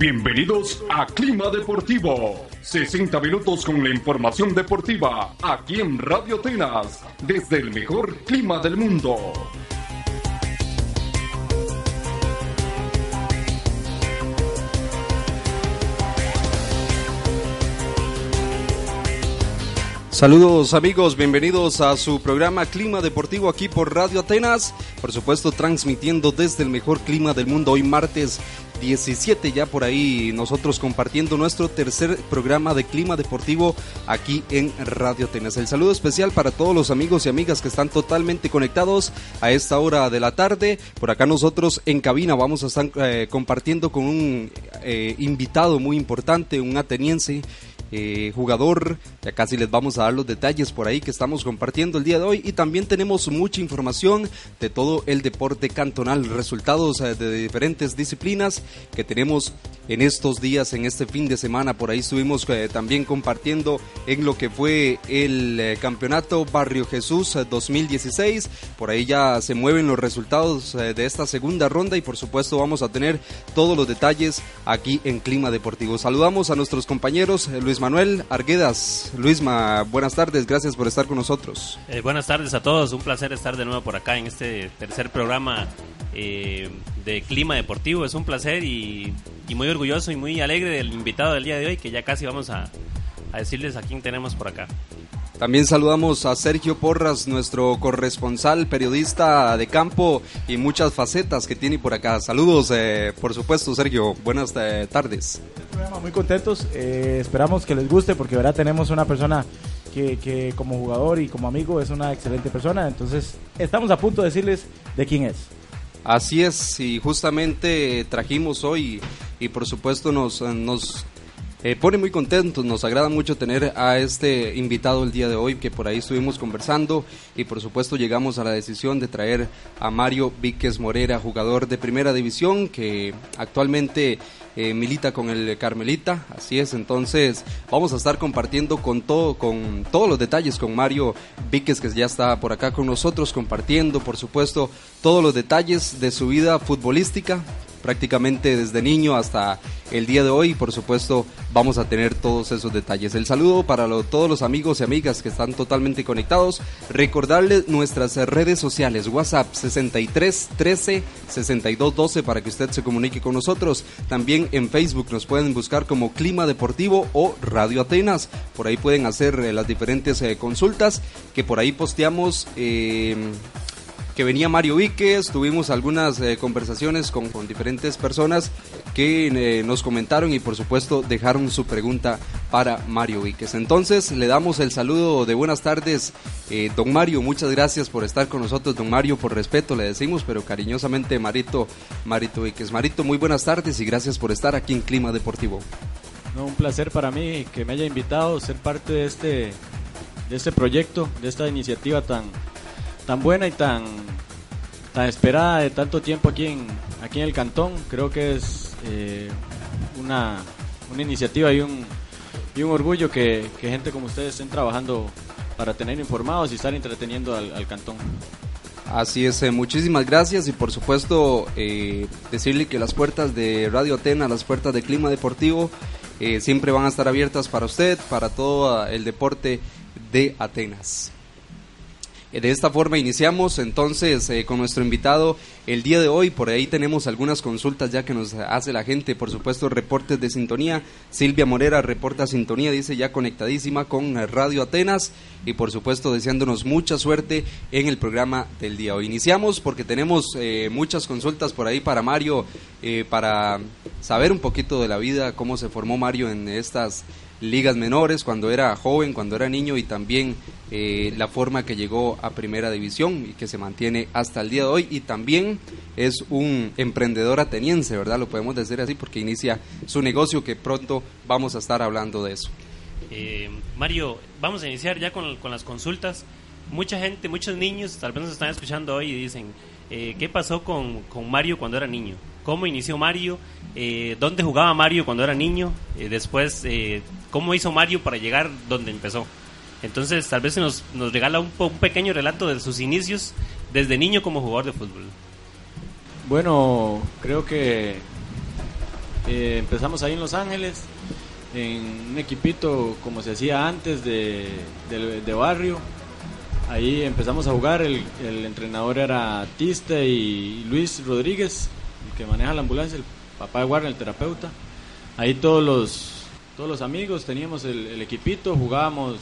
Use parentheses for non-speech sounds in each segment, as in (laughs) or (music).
Bienvenidos a Clima Deportivo. 60 minutos con la información deportiva aquí en Radio Atenas, desde el mejor clima del mundo. Saludos amigos, bienvenidos a su programa Clima Deportivo aquí por Radio Atenas, por supuesto transmitiendo desde el mejor clima del mundo hoy martes 17 ya por ahí nosotros compartiendo nuestro tercer programa de clima deportivo aquí en Radio Atenas. El saludo especial para todos los amigos y amigas que están totalmente conectados a esta hora de la tarde. Por acá nosotros en cabina vamos a estar eh, compartiendo con un eh, invitado muy importante, un ateniense eh, jugador. Ya casi les vamos a dar los detalles por ahí que estamos compartiendo el día de hoy. Y también tenemos mucha información de todo el deporte cantonal, resultados eh, de diferentes disciplinas que tenemos en estos días, en este fin de semana. Por ahí estuvimos eh, también compartiendo en lo que fue el campeonato Barrio Jesús 2016. Por ahí ya se mueven los resultados de esta segunda ronda y por supuesto vamos a tener todos los detalles aquí en Clima Deportivo. Saludamos a nuestros compañeros Luis Manuel Arguedas. Luisma, buenas tardes, gracias por estar con nosotros. Eh, buenas tardes a todos, un placer estar de nuevo por acá en este tercer programa eh, de Clima Deportivo. Es un placer y, muy orgulloso y muy alegre del invitado del día de hoy, que ya casi vamos a, a decirles a quién tenemos por acá. También saludamos a Sergio Porras, nuestro corresponsal, periodista de campo y muchas facetas que tiene por acá. Saludos, eh, por supuesto, Sergio. Buenas eh, tardes. Muy contentos. Eh, esperamos que les guste porque ahora tenemos una persona que, que, como jugador y como amigo es una excelente persona. Entonces, estamos a punto de decirles de quién es. Así es, y justamente trajimos hoy y por supuesto nos, nos eh, pone muy contentos, nos agrada mucho tener a este invitado el día de hoy que por ahí estuvimos conversando y por supuesto llegamos a la decisión de traer a Mario Víquez Morera, jugador de primera división que actualmente eh, milita con el Carmelita, así es, entonces vamos a estar compartiendo con todo, con todos los detalles con Mario Víquez que ya está por acá con nosotros compartiendo por supuesto todos los detalles de su vida futbolística, prácticamente desde niño hasta el día de hoy. Por supuesto, vamos a tener todos esos detalles. El saludo para todos los amigos y amigas que están totalmente conectados. Recordarles nuestras redes sociales: WhatsApp 63 13 62 12 para que usted se comunique con nosotros. También en Facebook nos pueden buscar como Clima Deportivo o Radio Atenas. Por ahí pueden hacer eh, las diferentes eh, consultas que por ahí posteamos. Eh, que venía Mario Víquez, tuvimos algunas eh, conversaciones con, diferentes personas que eh, nos comentaron y por supuesto dejaron su pregunta para Mario Víquez. Entonces le damos el saludo de buenas tardes, eh, don Mario, muchas gracias por estar con nosotros, don Mario, por respeto le decimos, pero cariñosamente Marito, Marito Víquez. Marito, muy buenas tardes y gracias por estar aquí en Clima Deportivo. un placer para mí que me haya invitado a ser parte de este, de este proyecto, de esta iniciativa tan tan buena y tan, tan esperada de tanto tiempo aquí en, aquí en el cantón. Creo que es eh, una, una, iniciativa y un, y un orgullo que, gente como ustedes estén trabajando para tener informados y estar entreteniendo al, cantón. Así es, eh, muchísimas gracias y por supuesto eh, decirle que las puertas de Radio Atena, las puertas de Clima Deportivo, siempre van a estar abiertas para usted, para todo el deporte de Atenas. De esta forma iniciamos entonces eh, con nuestro invitado el día de hoy. Por ahí tenemos algunas consultas ya que nos hace la gente, por supuesto, reportes de sintonía. Silvia Morera reporta sintonía, dice ya conectadísima con Radio Atenas y por supuesto deseándonos mucha suerte en el programa del día. Hoy iniciamos porque tenemos eh, muchas consultas por ahí para Mario, eh, para saber un poquito de la vida, cómo se formó Mario en estas ligas menores cuando era joven, cuando era niño y también eh, la forma que llegó a primera división y que se mantiene hasta el día de hoy y también es un emprendedor ateniense, ¿verdad? Lo podemos decir así porque inicia su negocio que pronto vamos a estar hablando de eso. Eh, Mario, vamos a iniciar ya con, con, las consultas. Mucha gente, muchos niños tal vez nos están escuchando hoy y dicen, eh, ¿qué pasó con, con, Mario cuando era niño? ¿Cómo inició Mario? Eh, ¿Dónde jugaba Mario cuando era niño? Eh, después, eh, ¿cómo hizo Mario para llegar donde empezó? Entonces, tal vez nos, nos regala un, pequeño relato de sus inicios desde niño como jugador de fútbol. Bueno, creo que eh, empezamos ahí en Los Ángeles, en un equipito como se hacía antes de, barrio. Ahí empezamos a jugar, el, entrenador era Tiste y Luis Rodríguez, el que maneja la ambulancia, papá de Warner, el terapeuta. Ahí todos los, todos los amigos teníamos el, equipito, jugábamos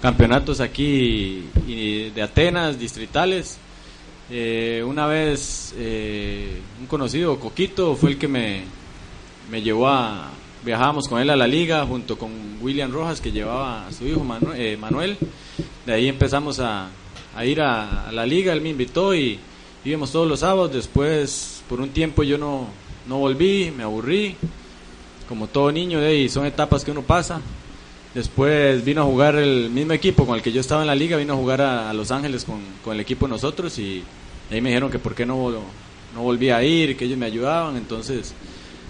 campeonatos aquí de Atenas, distritales. Eh, una vez eh, un conocido, Coquito, fue el que me, me llevó a... Viajábamos con él a la liga junto con William Rojas que llevaba a su hijo Manuel. Eh, Manuel. De ahí empezamos a, a ir a, a, la liga, él me invitó y íbamos todos los sábados. Después, por un tiempo yo no, no volví, me aburrí. Como todo niño, de son etapas que uno pasa. Después vino a jugar el mismo equipo con el que yo estaba en la liga, vino a jugar a, a Los Ángeles con, con, el equipo de nosotros y ahí me dijeron que por qué no, no volvía a ir, que ellos me ayudaban. Entonces,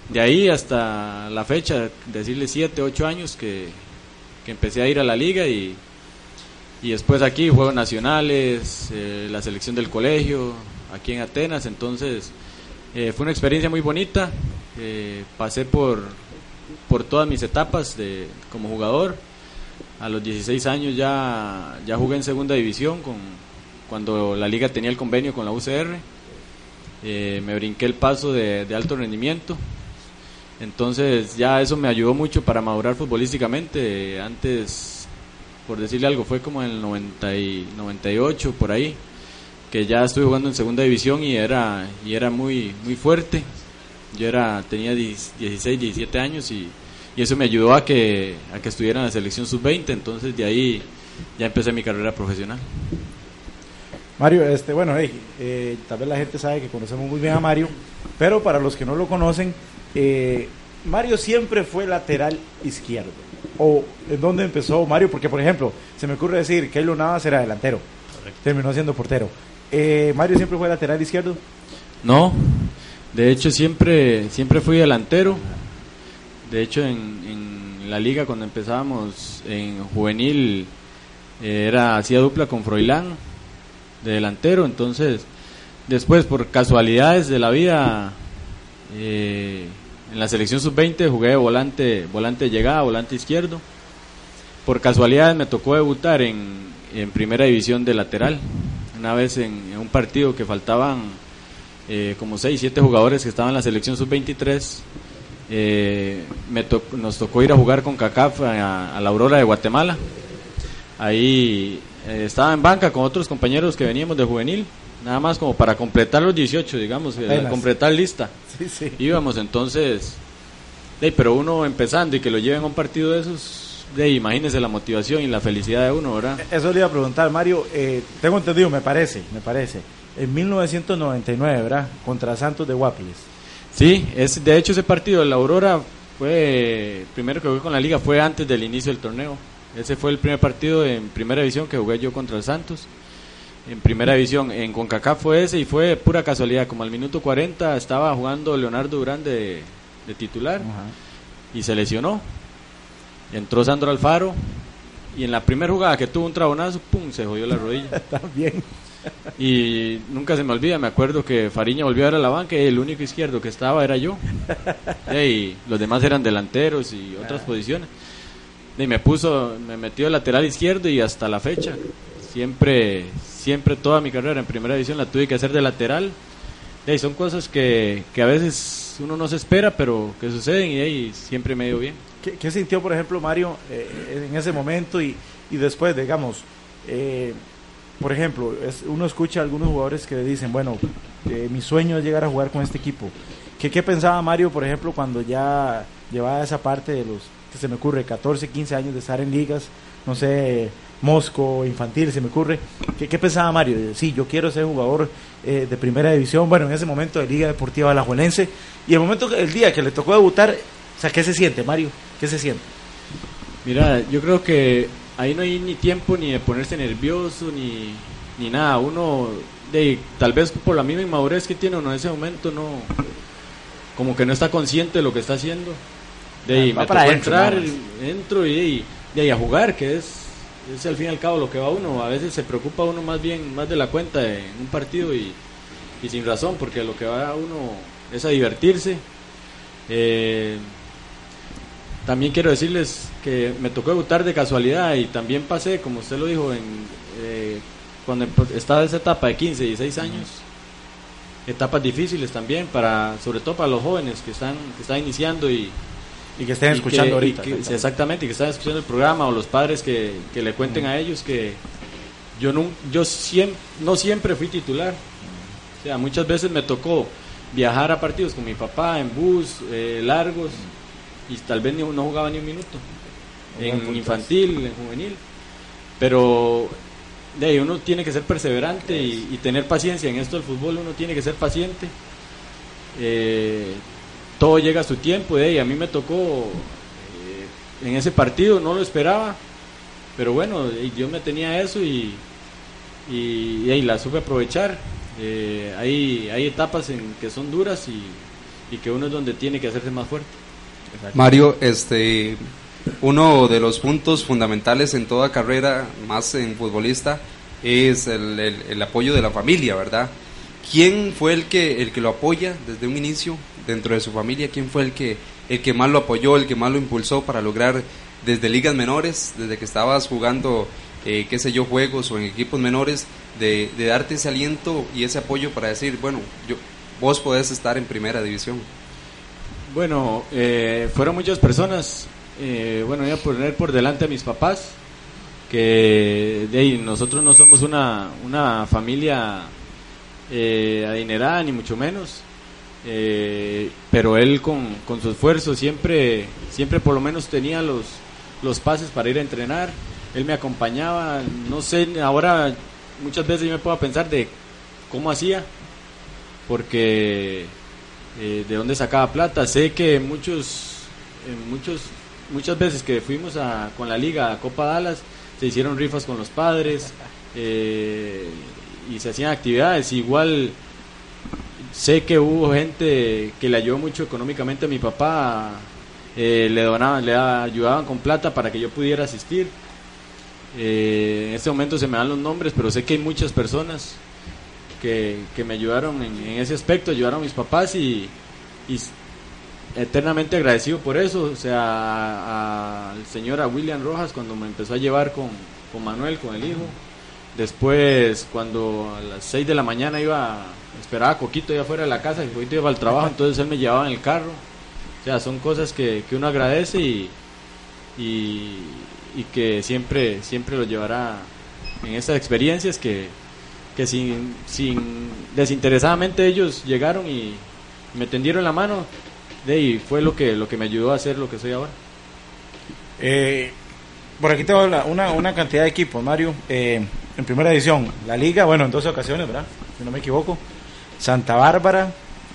de ahí hasta la fecha, decirle 7, 8 años que, que, empecé a ir a la liga y, y después aquí, Juegos Nacionales, eh, la selección del colegio, aquí en Atenas. Entonces, eh, fue una experiencia muy bonita. Eh, pasé por por todas mis etapas de, como jugador. A los 16 años ya, ya jugué en segunda división con, cuando la liga tenía el convenio con la UCR. Eh, me brinqué el paso de, de, alto rendimiento. Entonces ya eso me ayudó mucho para madurar futbolísticamente. Antes, por decirle algo, fue como en el 90 y 98 por ahí, que ya estuve jugando en segunda división y era, y era muy, muy fuerte yo era tenía 16, 17 años y, y, eso me ayudó a que, a que estuviera en la selección sub-20, entonces de ahí ya empecé mi carrera profesional. Mario, este, bueno, hey, eh, tal vez la gente sabe que conocemos muy bien a Mario, pero para los que no lo conocen, eh, Mario siempre fue lateral izquierdo. ¿O en dónde empezó Mario? Porque, por ejemplo, se me ocurre decir que Navas era delantero, Correcto. terminó siendo portero. Eh, ¿Mario siempre fue lateral izquierdo? No, de hecho, siempre, siempre fui delantero. De hecho, en, en la liga cuando empezábamos en juvenil eh, era hacía dupla con Froilán de delantero. Entonces, después por casualidades de la vida eh, en la selección sub-20 jugué volante, volante llegada, volante izquierdo. Por casualidades me tocó debutar en, en primera división de lateral. Una vez en, en un partido que faltaban eh, como 6, 7 jugadores que estaban en la selección sub-23. Eh, me to nos tocó ir a jugar con CACAF a, a la Aurora de Guatemala. Ahí eh, estaba en banca con otros compañeros que veníamos de juvenil, nada más como para completar los 18, digamos, eh, completar lista. Sí, sí. Íbamos entonces, de, pero uno empezando y que lo lleven a un partido de esos, de imagínese la motivación y la felicidad de uno, ¿verdad? Eso le iba a preguntar, Mario, eh, tengo entendido, me parece, me parece en 1999, ¿verdad? Contra Santos de Guapiles. Sí, es, de hecho ese partido de la Aurora fue, primero que jugué con la liga fue antes del inicio del torneo. Ese fue el primer partido en primera división que jugué yo contra el Santos. En primera división, en CONCACAF fue ese y fue pura casualidad. Como al minuto 40 estaba jugando Leonardo Durán de, de titular Ajá. y se lesionó. Entró Sandro Alfaro y en la primera jugada que tuvo un trabonazo, ¡pum! se jodió la rodilla. (laughs) También. Y nunca se me olvida, me acuerdo que Fariña volvió a ver a la banca y el único izquierdo que estaba era yo. (laughs) Y los demás eran delanteros y otras posiciones. Y me puso, me metió lateral izquierdo y hasta la fecha. Siempre, siempre toda mi carrera en primera división la tuve que hacer de lateral. Y son cosas que, que a veces uno no se espera, pero que suceden y ahí siempre me dio bien. ¿Qué, ¿Qué, sintió, por ejemplo, Mario eh, en ese momento y, y después, digamos, eh, por ejemplo, es, uno escucha a algunos jugadores que dicen, bueno, eh, mi sueño es llegar a jugar con este equipo. ¿Qué, ¿Qué, pensaba Mario, por ejemplo, cuando ya llevaba esa parte de los, que se me ocurre, 14, 15 años de estar en ligas, no sé, Mosco, infantil, se me ocurre. ¿Qué, qué pensaba Mario? Sí, yo quiero ser jugador eh, de primera división, bueno, en ese momento de Liga Deportiva Alajuelense, y el momento, el día que le tocó debutar, o sea, ¿qué se siente, Mario? ¿Qué se siente? Mira, yo creo que ahí no hay ni tiempo ni de ponerse nervioso ni, ni nada. Uno, de, tal vez por la misma inmadurez que tiene uno en ese momento, no como que no está consciente de lo que está haciendo. De ahí, Va me para tocó entrar, entro y, y de ahí a jugar, que es, es al fin y al cabo lo que va uno. A veces se preocupa uno más bien, más de la cuenta en un partido y, y sin razón, porque lo que va uno es a divertirse. Eh, también quiero decirles que me tocó debutar de casualidad y también pasé, como usted lo dijo, en, eh, cuando estaba esa etapa de 15, 16 años, etapas difíciles también, para sobre todo para los jóvenes que están, que están iniciando y, Y que estén y escuchando que- y ahorita. que- exactamente. exactamente, que están escuchando el programa o los padres que, que le cuenten a ellos que yo, no, yo siem- no siempre fui titular. O sea, muchas veces me tocó viajar a partidos con mi papá en bus, eh, largos, y tal vez no jugaba ni un minuto. En infantil, en juvenil. Pero de ahí uno tiene que ser perseverante y, y tener paciencia. En esto del fútbol uno tiene que ser paciente. Eh, todo llega a su tiempo. De ahí a mí me tocó eh, en ese partido, no lo esperaba. Pero bueno, yo me tenía eso y, y, y ahí la supe aprovechar. Eh, hay, hay etapas en que son duras y, y que uno es donde tiene que hacerse más fuerte. Mario, este, uno de los puntos fundamentales en toda carrera, más en futbolista, es el, apoyo de la familia, ¿verdad? ¿Quién fue el que, el que lo apoya desde un inicio dentro de su familia? ¿Quién fue el que, el que más lo apoyó, el que más lo impulsó para lograr desde ligas menores, desde que estabas jugando, eh, qué sé yo, juegos o en equipos menores, de, de darte ese aliento y ese apoyo para decir, bueno, yo, vos podés estar en primera división? Bueno, eh, fueron muchas personas. Eh, bueno, voy a poner por delante a mis papás, que de nosotros no somos una, una familia eh, adinerada, ni mucho menos. Eh, pero él con, con su esfuerzo siempre, siempre por lo menos tenía los, los pases para ir a entrenar. Él me acompañaba, no sé, ahora muchas veces yo me puedo pensar de cómo hacía, porque eh, de dónde sacaba plata. Sé que muchos, eh, muchos, muchas veces que fuimos a, con la liga a Copa Dallas, se hicieron rifas con los padres eh, y se hacían actividades. Igual sé que hubo gente que le ayudó mucho económicamente a mi papá, eh, le donaban, le ayudaban con plata para que yo pudiera asistir. Eh, en este momento se me dan los nombres, pero sé que hay muchas personas que, que me ayudaron en, en ese aspecto, ayudaron a mis papás y, y eternamente agradecido por eso. O sea, al señor, a William Rojas, cuando me empezó a llevar con, con Manuel, con el hijo. Después, cuando a las 6 de la mañana iba, esperaba a Coquito allá afuera de la casa, que Coquito iba al trabajo, entonces él me llevaba en el carro. O sea, son cosas que, que uno agradece y, y, y que siempre, siempre lo llevará en estas experiencias que, que sin, sin desinteresadamente ellos llegaron y me tendieron la mano de ahí fue lo que, lo que me ayudó a hacer lo que soy ahora. Eh, por aquí tengo la- una, una cantidad de equipos, Mario. Eh, en primera edición, la Liga, bueno, en 12 ocasiones, ¿verdad? Si no me equivoco. Santa Bárbara,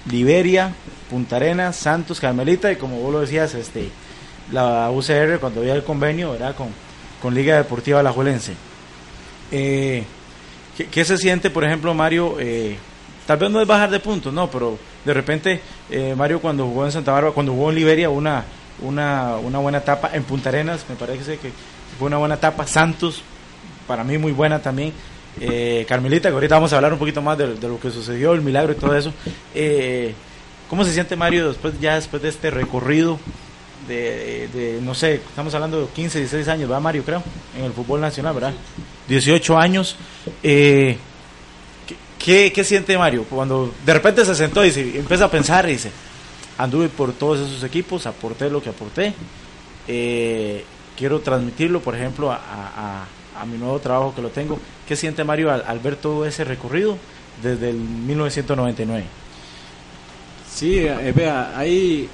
Liberia, Punta Arenas, Santos, Carmelita y como vos lo decías, este, la UCR cuando había el convenio, ¿verdad? Con, con Liga Deportiva Alajuelense. Eh, ¿qué, se siente, por ejemplo, Mario? Eh, tal vez no es bajar de puntos, no, pero de repente eh, Mario cuando jugó en Santa Bárbara, cuando jugó en Liberia, una, una, una buena etapa en Punta Arenas, me parece que fue una buena etapa. Santos, para mí muy buena también. Eh, Carmelita, que ahorita vamos a hablar un poquito más de, de lo que sucedió, el milagro y todo eso. Eh, ¿Cómo se siente Mario después ya después de este recorrido de, de, no sé, estamos hablando de 15, 16 años, ¿verdad Mario? Creo, en el fútbol nacional, ¿verdad? 18 años. Eh, ¿qué, qué, siente Mario cuando de repente se sentó y se, empieza a pensar y dice, anduve por todos esos equipos, aporté lo que aporté, eh, quiero transmitirlo, por ejemplo, a, a- a mi nuevo trabajo que lo tengo. ¿Qué siente Mario al, ver todo ese recorrido desde el 1999? Sí, eh, vea, hay,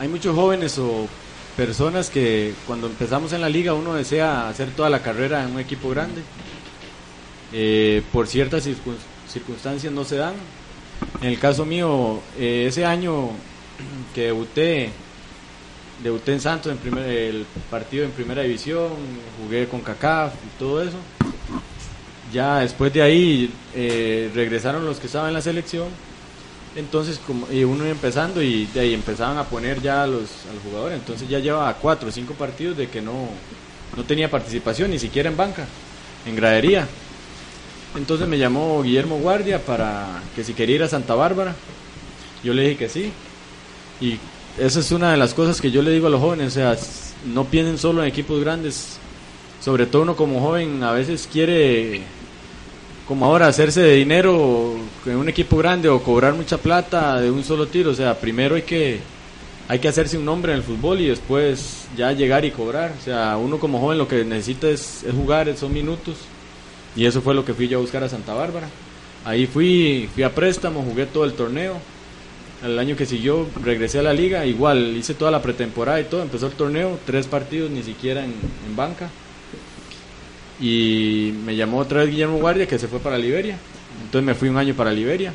hay muchos jóvenes o personas que cuando empezamos en la liga uno desea hacer toda la carrera en un equipo grande. Eh, por ciertas circunstancias no se dan. En el caso mío, eh, ese año (clears throat) que debuté, debuté en Santos en primer, el partido en primera división, jugué con CACAF y todo eso. Ya después de ahí eh, regresaron los que estaban en la selección entonces, como, y uno iba empezando y de ahí empezaban a poner ya a los, al jugador. Entonces ya llevaba cuatro o cinco partidos de que no, no tenía participación, ni siquiera en banca, en gradería. Entonces me llamó Guillermo Guardia para que si quería ir a Santa Bárbara. Yo le dije que sí. Y esa es una de las cosas que yo le digo a los jóvenes, o sea, no piensen solo en equipos grandes. Sobre todo uno como joven a veces quiere como ahora hacerse de dinero en un equipo grande o cobrar mucha plata de un solo tiro. O sea, primero hay que, hay que hacerse un nombre en el fútbol y después ya llegar y cobrar. O sea, uno como joven lo que necesita es, jugar, son minutos. Y eso fue lo que fui yo a buscar a Santa Bárbara. Ahí fui, fui a préstamo, jugué todo el torneo. El año que siguió regresé a la liga, igual hice toda la pretemporada y todo, empezó el torneo, tres partidos ni siquiera en, en banca y me llamó otra vez Guillermo Guardia que se fue para Liberia. Entonces me fui un año para Liberia.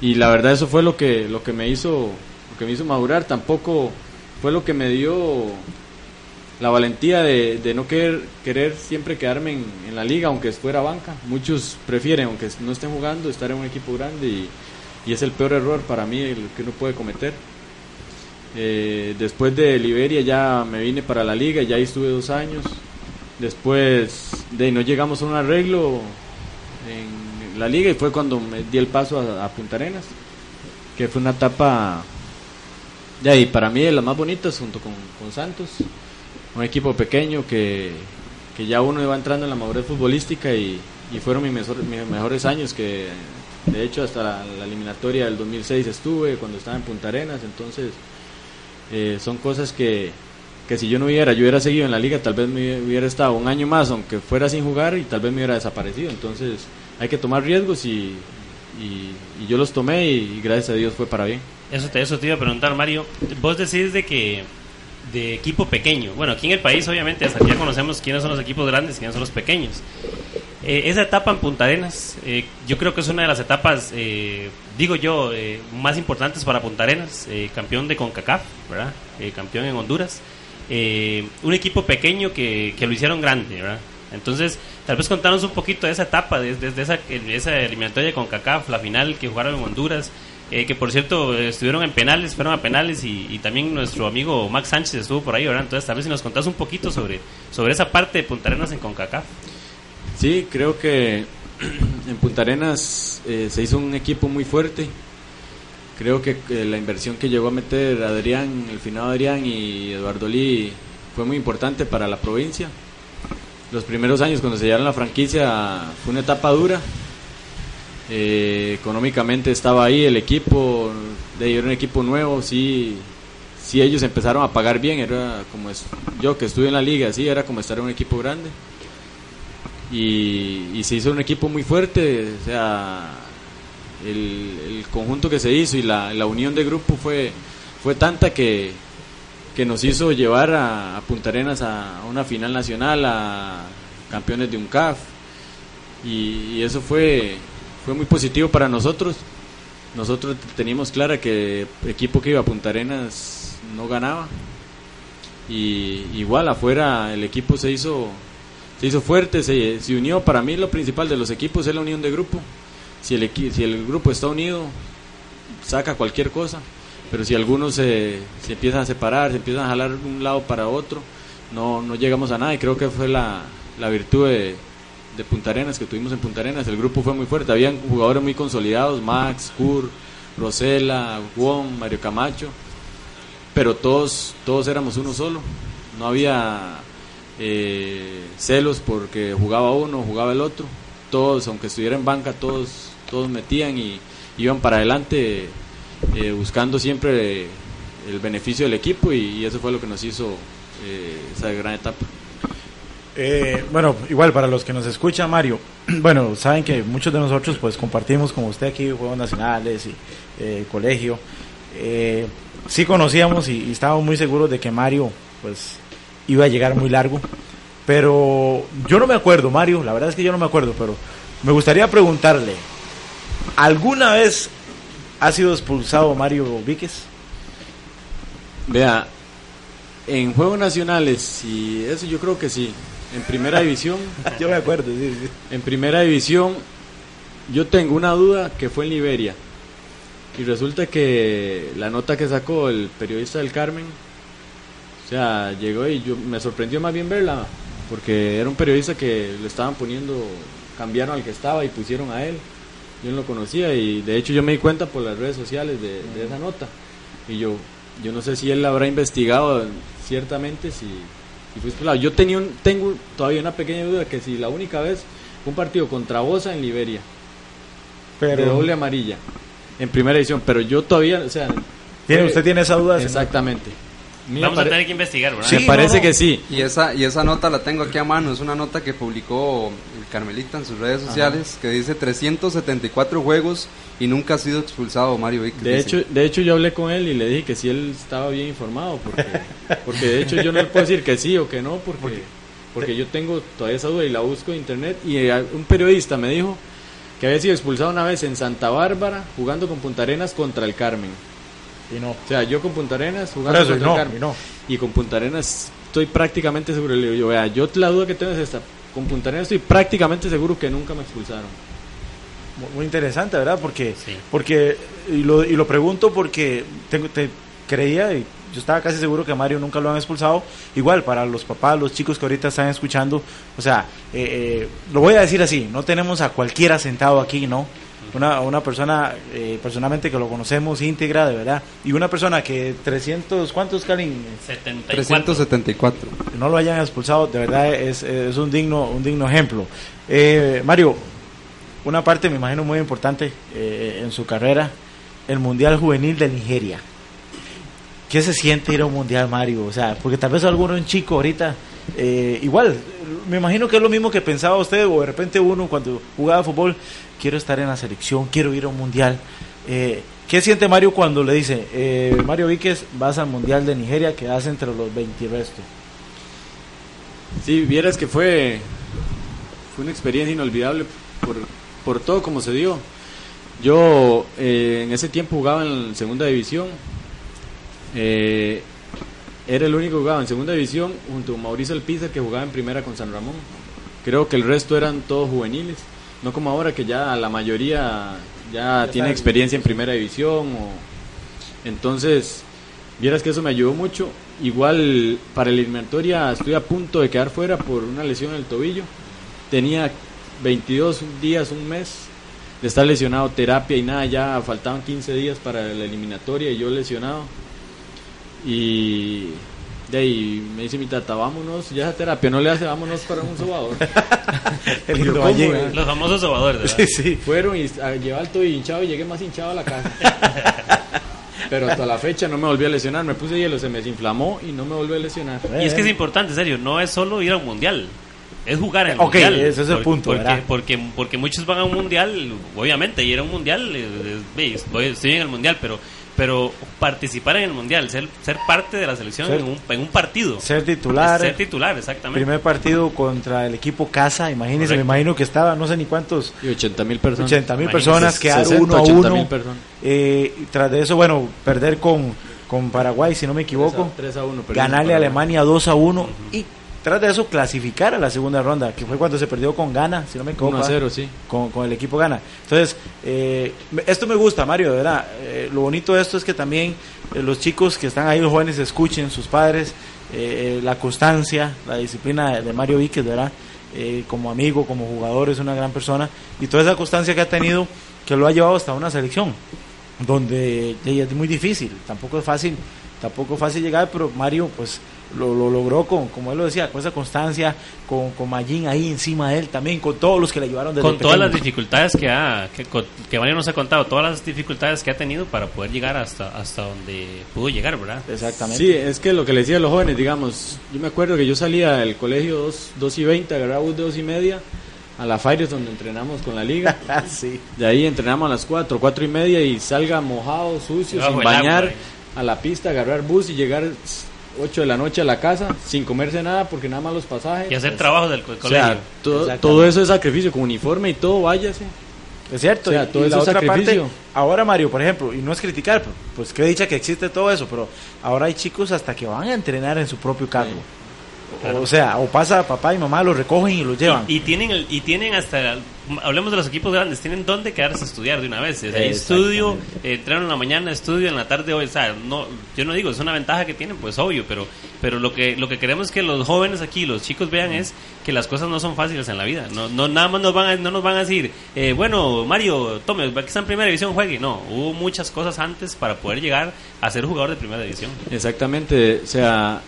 Y la verdad eso fue lo que lo que me hizo lo que me hizo madurar, tampoco fue lo que me dio la valentía de, no querer, querer siempre quedarme en, la liga, aunque fuera banca. Muchos prefieren, aunque no estén jugando, estar en un equipo grande y, y es el peor error para mí el que uno puede cometer. Eh, después de Liberia ya me vine para la liga, ya ahí estuve dos años. Después de no llegamos a un arreglo en la liga y fue cuando me di el paso a, Punta Arenas, que fue una etapa de ahí. Para mí de las más bonitas junto con, Santos, un equipo pequeño que, ya uno iba entrando en la madurez futbolística y, fueron mis, mejores años que de hecho hasta la, eliminatoria del 2006 estuve cuando estaba en Punta Arenas, entonces eh, son cosas que, que si yo no hubiera, yo hubiera seguido en la liga, tal vez me hubiera estado un año más, aunque fuera sin jugar, y tal vez me hubiera desaparecido. Entonces hay que tomar riesgos y, y, yo los tomé y, gracias a Dios fue para bien. Eso te, eso te iba a preguntar, Mario. Vos decís de que de equipo pequeño. Bueno, aquí en el país obviamente hasta ya conocemos quiénes son los equipos grandes y quiénes son los pequeños. Eh, esa etapa en Punta Arenas, eh, yo creo que es una de las etapas, eh, digo yo, más importantes para Punta Arenas, campeón de CONCACAF, ¿verdad? campeón en Honduras. Eh, un equipo pequeño que, que, lo hicieron grande, ¿verdad? Entonces, tal vez contarnos un poquito de esa etapa, desde, esa, esa eliminatoria con CACAF, la final que jugaron en Honduras, eh, que por cierto estuvieron en penales, fueron a penales y, también nuestro amigo Max Sánchez estuvo por ahí, ¿verdad? Entonces, tal vez si nos contás un poquito sobre, sobre esa parte de Punta Arenas en CONCACAF. Sí, creo que (clears throat) en Punta Arenas eh, se hizo un equipo muy fuerte, creo que la inversión que llegó a meter Adrián, el finado Adrián y Eduardo Lee fue muy importante para la provincia. Los primeros años cuando se llegaron la franquicia fue una etapa dura. Eh, económicamente estaba ahí el equipo, de era un equipo nuevo, sí, sí ellos empezaron a pagar bien, era como es, yo que estuve en la liga, sí, era como estar en un equipo grande. Y se hizo un equipo muy fuerte, o sea, el, conjunto que se hizo y la, unión de grupo fue, fue tanta que, que nos hizo llevar a, Punta Arenas a, una final nacional, a campeones de un CAF. Y, eso fue, fue muy positivo para nosotros. Nosotros teníamos clara que el equipo que iba a Punta Arenas no ganaba. Y igual afuera el equipo se hizo, se hizo fuerte, se, se unió. Para mí lo principal de los equipos es la unión de grupo si el, si el grupo está unido, saca cualquier cosa, pero si algunos se, se empiezan a separar, se empiezan a jalar de un lado para otro, no, no llegamos a nada y creo que fue la, la virtud de, de Punta Arenas que tuvimos en Punta Arenas. El grupo fue muy fuerte, habían jugadores muy consolidados, Max, Kur, Rosela, Juan, Mario Camacho, pero todos, todos éramos uno solo, no había eh, celos porque jugaba uno, jugaba el otro, todos, aunque estuviera en banca, todos todos metían y iban para adelante eh, buscando siempre el beneficio del equipo y, eso fue lo que nos hizo eh, esa gran etapa. Eh, bueno, igual para los que nos escuchan, Mario, (clears throat) bueno, saben que muchos de nosotros pues compartimos como usted aquí Juegos Nacionales y colegio. sí conocíamos y, y estábamos muy seguros de que Mario pues iba a llegar muy largo. Pero yo no me acuerdo, Mario, la verdad es que yo no me acuerdo, pero me gustaría preguntarle, ¿alguna vez ha sido expulsado Mario Víquez? Vea, en Juegos Nacionales, y eso yo creo que sí. En Primera (laughs) División, yo me acuerdo, sí, sí. en Primera División, yo tengo una duda que fue en Liberia. Y resulta que la nota que sacó el periodista del Carmen, o sea, llegó y yo me sorprendió más bien verla, porque era un periodista que le estaban poniendo, cambiaron al que estaba y pusieron a él. Yo no lo conocía y de hecho yo me di cuenta por las redes sociales de, de esa nota. Y yo, yo no sé si él la habrá investigado ciertamente, si, si fue expulsado. Yo tenía un, tengo todavía una pequeña duda que si la única vez fue un partido contra Bosa en Liberia, de doble amarilla, en primera edición, pero yo todavía, o sea... ¿tiene, ¿usted tiene esa duda? Exactamente. Vamos a tener que investigar, ¿verdad? Sí, me parece no, no. que sí. Y esa, y esa nota la tengo aquí a mano, es una nota que publicó el Carmelita en sus redes sociales, que dice 374 juegos y nunca ha sido expulsado Mario Víquez. De dice. hecho, de hecho yo hablé con él y le dije que si él estaba bien informado, porque, porque de hecho yo no le puedo decir que sí o que no, porque, porque yo tengo todavía esa duda y la busco en internet. Y eh, un periodista me dijo que había sido expulsado una vez en Santa Bárbara jugando con Punta Arenas contra el Carmen. Y no. O sea, yo con Punta Arenas jugando eso, y contra no, el Carmen. y no. Y con Punta Arenas estoy prácticamente seguro. Le digo yo, vea, yo la duda que tengo es esta. Con Punta Arenas estoy prácticamente seguro que nunca me expulsaron. Muy- Muy interesante, ¿verdad? Porque, Sí. porque y, lo, y lo pregunto porque tengo, te creía y yo estaba casi seguro que a Mario nunca lo han expulsado. Igual para los papás, los chicos que ahorita están escuchando, o sea, eh, eh, lo voy a decir así, no tenemos a cualquiera sentado aquí, ¿no? Una, una persona eh, personalmente que lo conocemos íntegra, de verdad, y una persona que 300, ¿cuántos, Karin? 74. 374. no lo hayan expulsado, de verdad es, es un digno un digno ejemplo. Eh, Mario, una parte me imagino muy importante eh, en su carrera, el Mundial Juvenil de Nigeria. ¿Qué se siente ir a un Mundial, Mario? O sea, porque tal vez alguno un chico ahorita, eh, igual, me imagino que es lo mismo que pensaba usted, o de repente uno cuando jugaba fútbol, quiero estar en la selección, quiero ir a un Mundial. Eh, ¿Qué siente Mario cuando le dice, eh, Mario Víquez, vas al Mundial de Nigeria, quedas entre los 20 y resto? Sí, vieras que fue, fue una experiencia inolvidable por, por todo como se dio. Yo en ese tiempo jugaba en segunda división. Era el único que jugaba en segunda división junto con Mauricio Alpizar que jugaba en primera con San Ramón. Creo que el resto eran todos juveniles. No como ahora que ya la mayoría ya tiene experiencia en primera división. O... Entonces, vieras que eso me ayudó mucho. Igual para la eliminatoria estoy a punto de quedar fuera por una lesión en el tobillo. Tenía 22 días, un mes de estar lesionado, terapia y nada, ya faltaban 15 días para la eliminatoria y yo lesionado. Y de ahí me dice mi tata, vámonos, ya esa terapia no le hace, vámonos para un sobador. (laughs) El Yo, lindo ¿cómo, Valle, eh? Los famosos sobadores, ¿verdad? Sí, sí. Fueron y a, llevar tobillo hinchado y llegué más hinchado a la casa. (laughs) Pero hasta la fecha no me volví a lesionar, me puse hielo, se me desinflamó y no me volví a lesionar. Y es que es importante, en serio, no es solo ir a un mundial. Es jugar en el Ok, mundial. ese es el punto, Porque, ¿verdad? porque, porque muchos van a un mundial, obviamente, ir a un mundial, eh, eh, estoy en el mundial, pero pero participar en el mundial, ser, ser parte de la selección Ser- en, un, en un partido. Ser titular. Ser titular, exactamente. Primer partido contra el equipo casa, imagínense, me imagino que estaba, no sé ni cuántos, Y 80 mil personas. 80 mil personas, quedar 60, uno a 80 uno. Eh, y tras de eso, bueno, perder con, con Paraguay, si no me equivoco. 3 a 1. ganarle a Alemania 2 a 1 y tras de eso clasificar a la segunda ronda, que fue cuando se perdió con Ghana, si no me equivoco. 1 a ¿ah? 0, sí. con, con el equipo gana. Entonces, eh, esto me gusta, Mario, de verdad. Eh, lo bonito de esto es que también eh, los chicos que están ahí, los jóvenes, escuchen sus padres, eh, la constancia, la disciplina de, de Mario Víquez, ¿verdad? Como amigo, como jugador, es una gran persona. Y toda esa constancia que ha tenido, que lo ha llevado hasta una selección, donde es muy difícil, tampoco es fácil. Tampoco es fácil llegar, pero Mario pues lo, lo logró con, como él lo decía, con esa constancia, con, con Mayín ahí encima de él también, con todos los que le ayudaron desde con todas las pequeño. dificultades que ha que, co- que Mario nos ha contado, todas las dificultades que ha tenido para poder llegar hasta hasta donde pudo llegar, ¿verdad? Exactamente. Sí, es que lo que le decía a los jóvenes, digamos, yo me acuerdo que yo salía del colegio 2, 2 y 20, agarraba bus de 2 y media a la Fires donde entrenamos con la liga. (laughs) Ah, sí. De ahí entrenamos a las 4, 4 y media y salga mojado, sucio, sin agua, bañar, eh. a la pista, agarrar bus y llegar 8 de la noche a la casa sin comerse nada porque nada más los pasajes. Y hacer trabajo del co- O colegio. sea, todo, todo eso es sacrificio, con uniforme y todo, váyase. Es cierto, O sea, y- todo y eso la es otra parte, sacrificio. ahora Mario, por ejemplo, y no es criticar, pues, pues qué dicha que existe todo eso, pero ahora hay chicos hasta que van a entrenar en su propio carro. O- O sea, o pasa papá y mamá, los recogen y los llevan. Y, y tienen el- y tienen hasta hablemos de los equipos grandes tienen donde quedarse a estudiar de una vez. Sea, hay estudio eh, entreno en la mañana estudio en la tarde hoy o sea no yo no digo es una ventaja que tienen pues obvio pero pero lo que lo que queremos que los jóvenes aquí los chicos vean es que las cosas no son fáciles en la vida. No no nada más nos van a, no nos van a decir eh, bueno Mario tome aquí está en primera división juegue no hubo muchas cosas antes para poder llegar a ser jugador de primera división. Exactamente, o sea,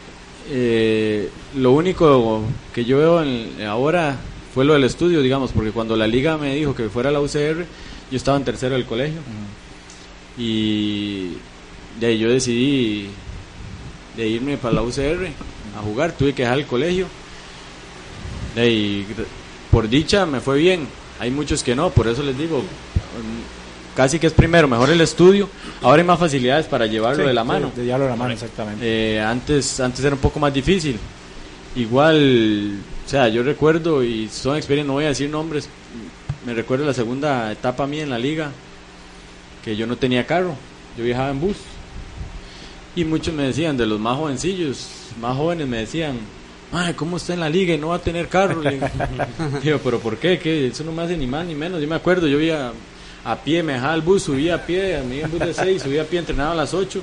eh, lo único que yo veo en- ahora fue lo del estudio, digamos, porque cuando la liga me dijo que fuera a la UCR, yo estaba en tercero del colegio. Y de ahí yo decidí de irme para la UCR a jugar, tuve que dejar el colegio. De ahí, por dicha, me fue bien. Hay muchos que no, por eso les digo, casi que es primero, mejor el estudio. Ahora hay más facilidades para llevarlo Sí, de la sí, mano. de llevarlo de la mano, exactamente. Eh, antes, antes era un poco más difícil. Igual, o sea, yo recuerdo, y son experiencias, no voy a decir nombres, me recuerdo la segunda etapa mía en la liga, que yo no tenía carro, yo viajaba en bus. Y muchos me decían, de los más jovencillos, más jóvenes me decían, Ay, ¿cómo está en la liga y no va a tener carro? Le (laughs) digo, pero ¿por qué? ¿Qué? Eso no me hace ni más ni menos. Yo me acuerdo, yo iba a pie, me dejaba el bus, subía a pie, me iba en bus de 6, subía a pie, entrenaba a las 8,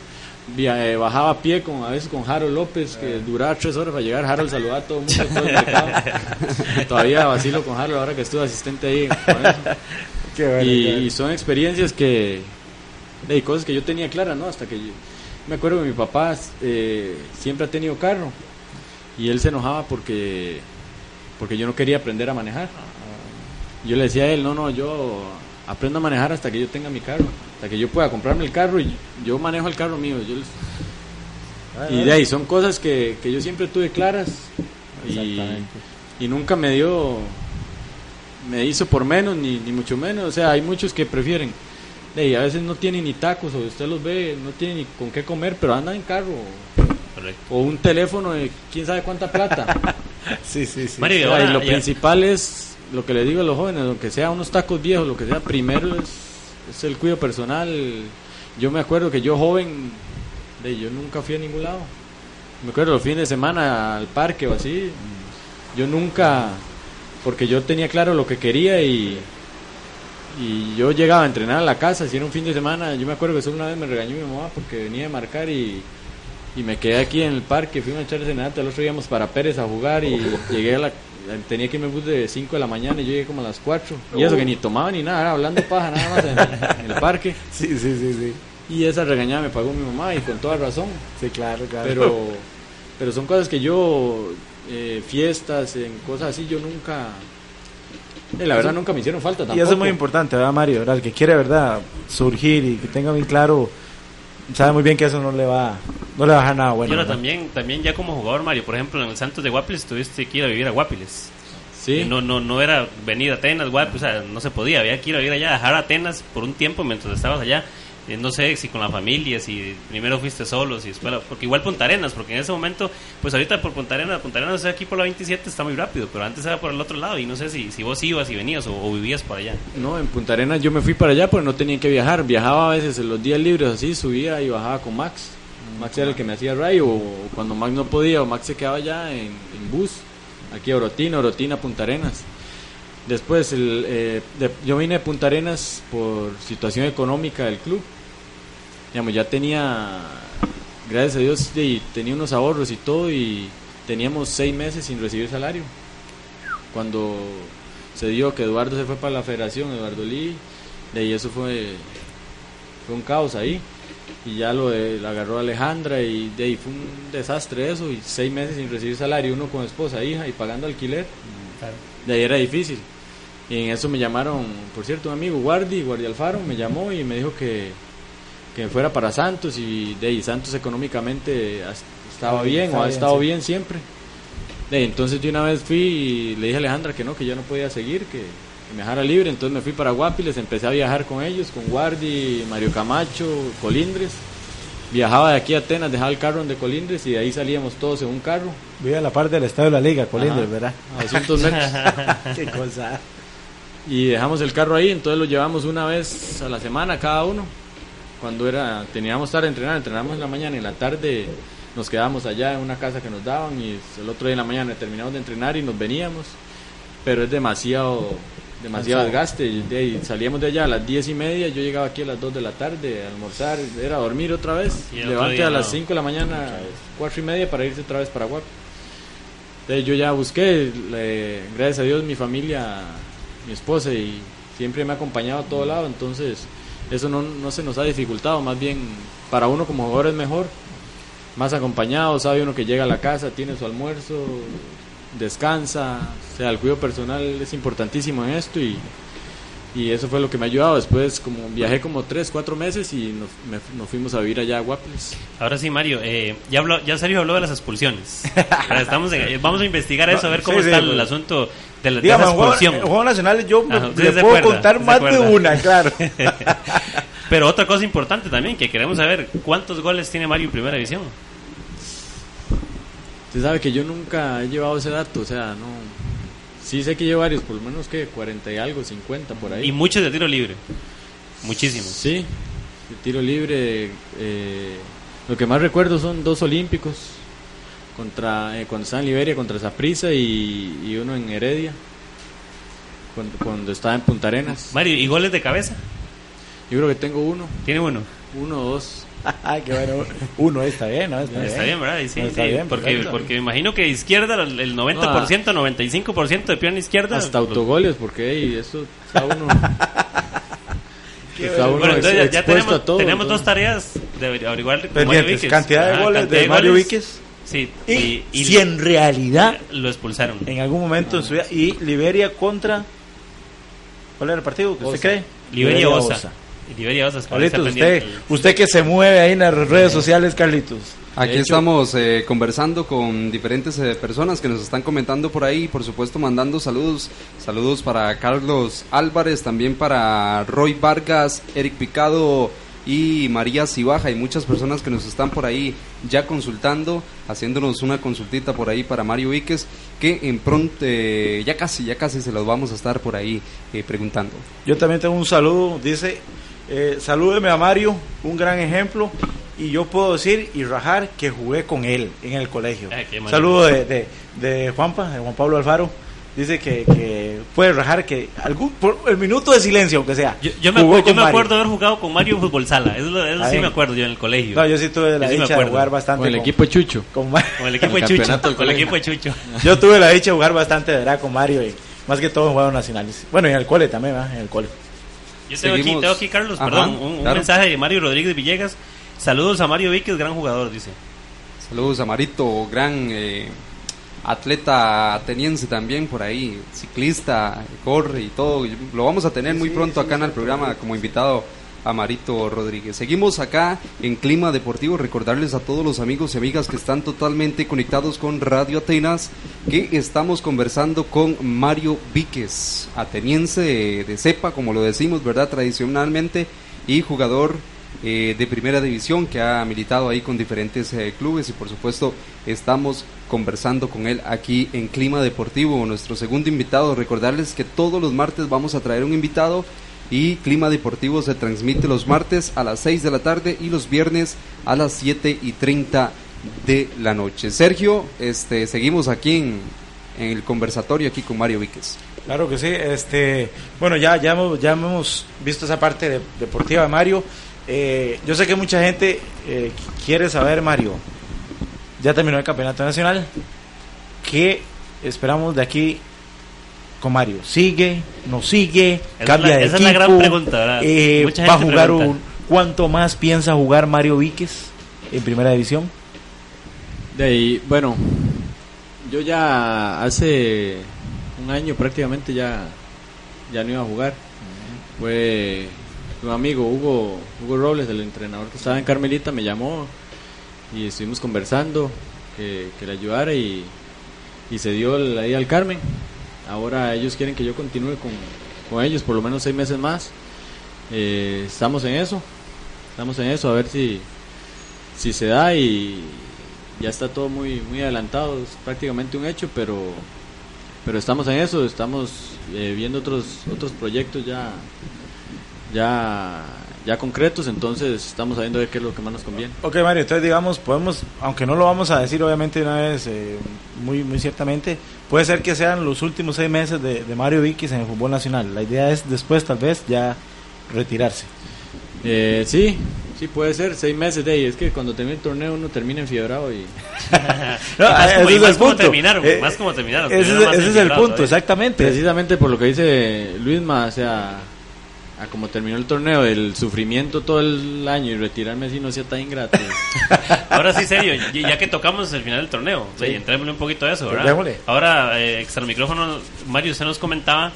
via- eh, bajaba a pie con, a veces con Harold López, que duraba tres horas para llegar. Harold saludaba a todo el mundo, todo el mercado. (laughs) Todavía vacilo con Harold ahora que estuve asistente ahí. (laughs) Qué bueno, y, qué bueno. y son experiencias que de cosas que yo tenía claras no hasta que yo, me acuerdo que mi papá eh, siempre ha tenido carro y él se enojaba porque porque yo no quería aprender a manejar yo le decía a él no no yo aprendo a manejar hasta que yo tenga mi carro hasta que yo pueda comprarme el carro y yo manejo el carro mío yo les- y de ahí son cosas que, que yo siempre tuve claras y, Exactamente. y nunca me dio me hizo por menos ni, ni mucho menos o sea hay muchos que prefieren de ahí, a veces no tienen ni tacos o usted los ve no tienen ni con qué comer pero andan en carro Correcto. o un teléfono de quién sabe cuánta plata (laughs) Sí, sí, sí. Mario, O sea, y lo ya- principal es lo que le digo a los jóvenes aunque sea unos tacos viejos lo que sea primero es, es el cuidado personal. Yo me acuerdo que yo joven de yo nunca fui a ningún lado. Me acuerdo los fines de semana al parque o así. Yo nunca porque yo tenía claro lo que quería y y yo llegaba a entrenar a la casa. Si era un fin de semana yo me acuerdo que solo una vez me regañó mi mamá porque venía de marcar y y me quedé aquí en el parque, fui a echar serenata, el otro día íbamos para Pérez a jugar y llegué a la... Tenía que irme bus de 5 de la mañana y yo llegué como a las 4. Y eso que ni tomaba ni nada, era hablando paja nada más en, en el parque. (laughs) Sí, sí, sí, sí. Y esa regañada me pagó mi mamá y con toda razón. Sí, claro, claro. Pero, (laughs) pero son cosas que yo, eh, fiestas, en cosas así, yo nunca... eh, la verdad nunca me hicieron falta tampoco. Y eso es muy importante, ¿verdad, Mario? ¿verdad? El que quiere, ¿verdad? Surgir y que tenga bien claro, sabe muy bien que eso no le va, no le va a dejar nada bueno. y ahora ¿verdad? también, también ya como jugador, Mario, por ejemplo, en el Santos de Guapiles tuviste que ir a vivir a Guapiles. Sí. No, no, no era venir a Atenas, Guapiles, o sea, no se podía, había que ir a vivir allá, dejar Atenas por un tiempo mientras estabas allá. Eh, no sé si con la familia, si primero fuiste solo, si después, porque igual Punta Arenas, porque en ese momento, pues ahorita por Punta Arenas, Punta Arenas aquí por la 27 está muy rápido, pero antes era por el otro lado y no sé si, si vos ibas y venías o, o vivías por allá. No, en Punta Arenas yo me fui para allá porque no tenía que viajar. Viajaba a veces en los días libres así, subía y bajaba con Max. Max era el que me hacía rayo. O cuando Max no podía, o Max se quedaba allá en, bus. Aquí a Orotina, Orotina, Punta Arenas. Después, eh, yo vine de Punta Arenas por situación económica del club. Digamos, ya tenía, gracias a Dios, de- tenía unos ahorros y todo y teníamos seis meses sin recibir salario. Cuando se dio que Eduardo se fue para la federación, Eduardo Lee, de ahí eso fue, fue un caos ahí. Y ya lo, de- lo agarró Alejandra y de ahí fue un desastre eso. Y seis meses sin recibir salario, uno con esposa, hija y pagando alquiler. De ahí era difícil. Y en eso me llamaron, por cierto, un amigo, Guardi, Guardi Alfaro, me llamó y me dijo que, que fuera para Santos. Y de ahí Santos económicamente estaba bien o ha bien, estado sí. bien siempre. De ahí, entonces yo una vez fui y le dije a Alejandra que no, que yo no podía seguir, que, que me dejara libre. Entonces me fui para Guapiles, empecé a viajar con ellos, con Guardi, Mario Camacho, Colindres. viajaba de aquí a Atenas, dejaba el carro en de Colindres y de ahí salíamos todos en un carro Vive a la parte del estadio de la liga, Colindres, Ajá. ¿verdad? a 200 metros. (laughs) Qué cosa. Y dejamos el carro ahí, entonces lo llevamos una vez a la semana cada uno. Cuando era, teníamos estar a entrenar, entrenamos en la mañana y en la tarde nos quedábamos allá en una casa que nos daban y el otro día en la mañana terminamos de entrenar y nos veníamos. Pero es demasiado, demasiado desgaste. Y de ahí salíamos de allá a las 10 y media, yo llegaba aquí a las 2 de la tarde a almorzar, era dormir otra vez. Y Levante día a las no. 5 de la mañana, 4 y media para irse otra vez para Guapo. Entonces yo ya busqué, le- gracias a Dios mi familia, mi esposa y siempre me ha acompañado a todo lado, entonces eso no, no se nos ha dificultado, más bien para uno como jugador es mejor, más acompañado, sabe uno que llega a la casa, tiene su almuerzo, descansa, o sea, el cuidado personal es importantísimo en esto y, y eso fue lo que me ha ayudado. Después como viajé como 3, 4 meses y nos, me- nos fuimos a vivir allá a Guaples. Ahora sí, Mario, eh, ya, habló, ya Sergio habló de las expulsiones. (laughs) Ahora estamos en- vamos a investigar eso, a ver cómo Sí, sí, está el pues. asunto de, la- de Dígame, expulsión. en Juegos Nacionales yo me- Ajá, le puedo acuerda, contar más de una, claro. (laughs) Pero otra cosa importante también, que queremos saber, ¿cuántos goles tiene Mario en Primera División? Usted sabe que yo nunca he llevado ese dato, o sea, no... Sí sé que llevo varios, por lo menos que 40 y algo, 50 por ahí. Y muchos de tiro libre. Muchísimos. Sí, de tiro libre. eh, lo que más recuerdo son dos olímpicos. contra eh, Cuando estaba en Liberia, contra Saprissa y, y uno en Heredia. Cuando, cuando estaba en Punta Arenas. Mario, ¿y goles de cabeza? Yo creo que tengo uno, Tiene uno. uno o dos. (laughs) Ay, qué bueno. Uno está bien, ¿no? Está, Está bien, ¿verdad? Y sí, No, está sí, bien, porque, perfecto. porque me imagino que izquierda, el el 90%, 95% de pierna izquierda. Hasta autogoles, porque hey, eso está (laughs) uno. está uno Bueno, entonces ya, ya tenemos, a todo. tenemos dos tareas de averiguar Mario Pendientes, cantidad de goles cantidad de Mario goles. Víquez. Sí, Y, y, y si en realidad, lo expulsaron. en algún momento en su vida, y Liberia contra. ¿Cuál era el partido usted cree? Liberia Osa. Está Carlitos, usted, usted que se mueve ahí en las redes sociales, Carlitos. Aquí hecho- estamos eh, conversando con diferentes eh, personas que nos están comentando por ahí, por supuesto mandando saludos, saludos para Carlos Álvarez, también para Roy Vargas, Eric Picado y María Cibaja y muchas personas que nos están por ahí ya consultando, haciéndonos una consultita por ahí para Mario Víquez, que en pronto, eh, ya casi, ya casi se los vamos a estar por ahí eh, preguntando. Yo también tengo un saludo, dice, eh, salúdeme a Mario, un gran ejemplo, y yo puedo decir y rajar que jugué con él en el colegio. Maravilla. Saludo de, de, de Juanpa, de Juan Pablo Alfaro, dice que, que puede rajar que algún, por el minuto de silencio, aunque sea. Yo, yo me, yo me acuerdo de haber jugado con Mario en fútbol sala. Eso, lo- eso sí me acuerdo yo en el colegio. No, yo sí tuve la Yo sí me dicha de jugar bastante Con el equipo de Chucho. con el equipo de Chucho. Con el equipo de Chucho. (laughs) Yo tuve la dicha de jugar bastante, ¿verdad? Con Mario y más que todo en juegos nacionales. Bueno, y en el cole también, ¿verdad? En el cole. Yo tengo aquí, tengo aquí, Carlos, Ajá, perdón, un, un claro. mensaje de Mario Rodríguez Villegas. Saludos a Mario Víquez, gran jugador, dice. Saludos a Marito, gran eh, atleta ateniense también por ahí, ciclista, corre y todo. Lo vamos a tener muy pronto acá en el programa como invitado a Marito Rodríguez. Seguimos acá en Clima Deportivo. Recordarles a todos los amigos y amigas que están totalmente conectados con Radio Atenas que estamos conversando con Mario Víquez, ateniense de, de cepa, como lo decimos, ¿verdad? Tradicionalmente, y jugador eh, de primera división que ha militado ahí con diferentes eh, clubes y por supuesto estamos conversando con él aquí en Clima Deportivo, nuestro segundo invitado. Recordarles que todos los martes vamos a traer un invitado y Clima Deportivo se transmite los martes a las 6 de la tarde y los viernes a las 7 y 30 de la noche. Sergio, este, seguimos aquí en, el conversatorio aquí con Mario Víquez. Claro que sí. Este, bueno, ya, ya, hemos, ya hemos visto esa parte de- deportiva de Mario. Eh, yo sé que mucha gente eh, quiere saber, Mario, ya terminó el campeonato nacional. ¿Qué esperamos de aquí con Mario? ¿Sigue? ¿No sigue? Esa ¿Cambia la- de esa es la gran pregunta. Eh, Mucha ¿Va a jugar pregunta. un, ¿Cuánto más piensa jugar Mario Víquez en primera división? De ahí, bueno, yo ya hace un año prácticamente ya, ya no iba a jugar. Fue un amigo, Hugo, Hugo Robles, el entrenador que estaba en Carmelita, me llamó y estuvimos conversando que, que le ayudara y, y se dio la idea al Carmen. Ahora ellos quieren que yo continúe con, con ellos por lo menos seis meses más. Eh, estamos en eso, estamos en eso, a ver si si se da y ya está todo muy muy adelantado, es prácticamente un hecho, pero pero estamos en eso, estamos eh, viendo otros otros proyectos ya ya ya concretos, entonces estamos sabiendo de qué es lo que más nos conviene. Ok, Mario, entonces digamos, podemos, aunque no lo vamos a decir obviamente una vez, eh, muy, muy ciertamente, puede ser que sean los últimos seis meses de, de Mario Víquez en el fútbol nacional. La idea es después tal vez ya retirarse. Eh, sí, sí puede ser, seis meses de ahí. Es que cuando termina el torneo uno termina enfiebrado y... (laughs) No, Y más ese como- y es más el como punto. terminaron, Eh, más como terminaron. Ese, terminaron más ese es el punto, exactamente. Precisamente por lo que dice Luisma, o sea, a como terminó el torneo, el sufrimiento todo el año y retirarme así no sea tan ingrato. (laughs) Ahora sí, serio, ya que tocamos el final del torneo, Sí. entrémosle un poquito a eso, ¿verdad? Démosle. Ahora, eh, extra micrófono, Mario, usted nos comentaba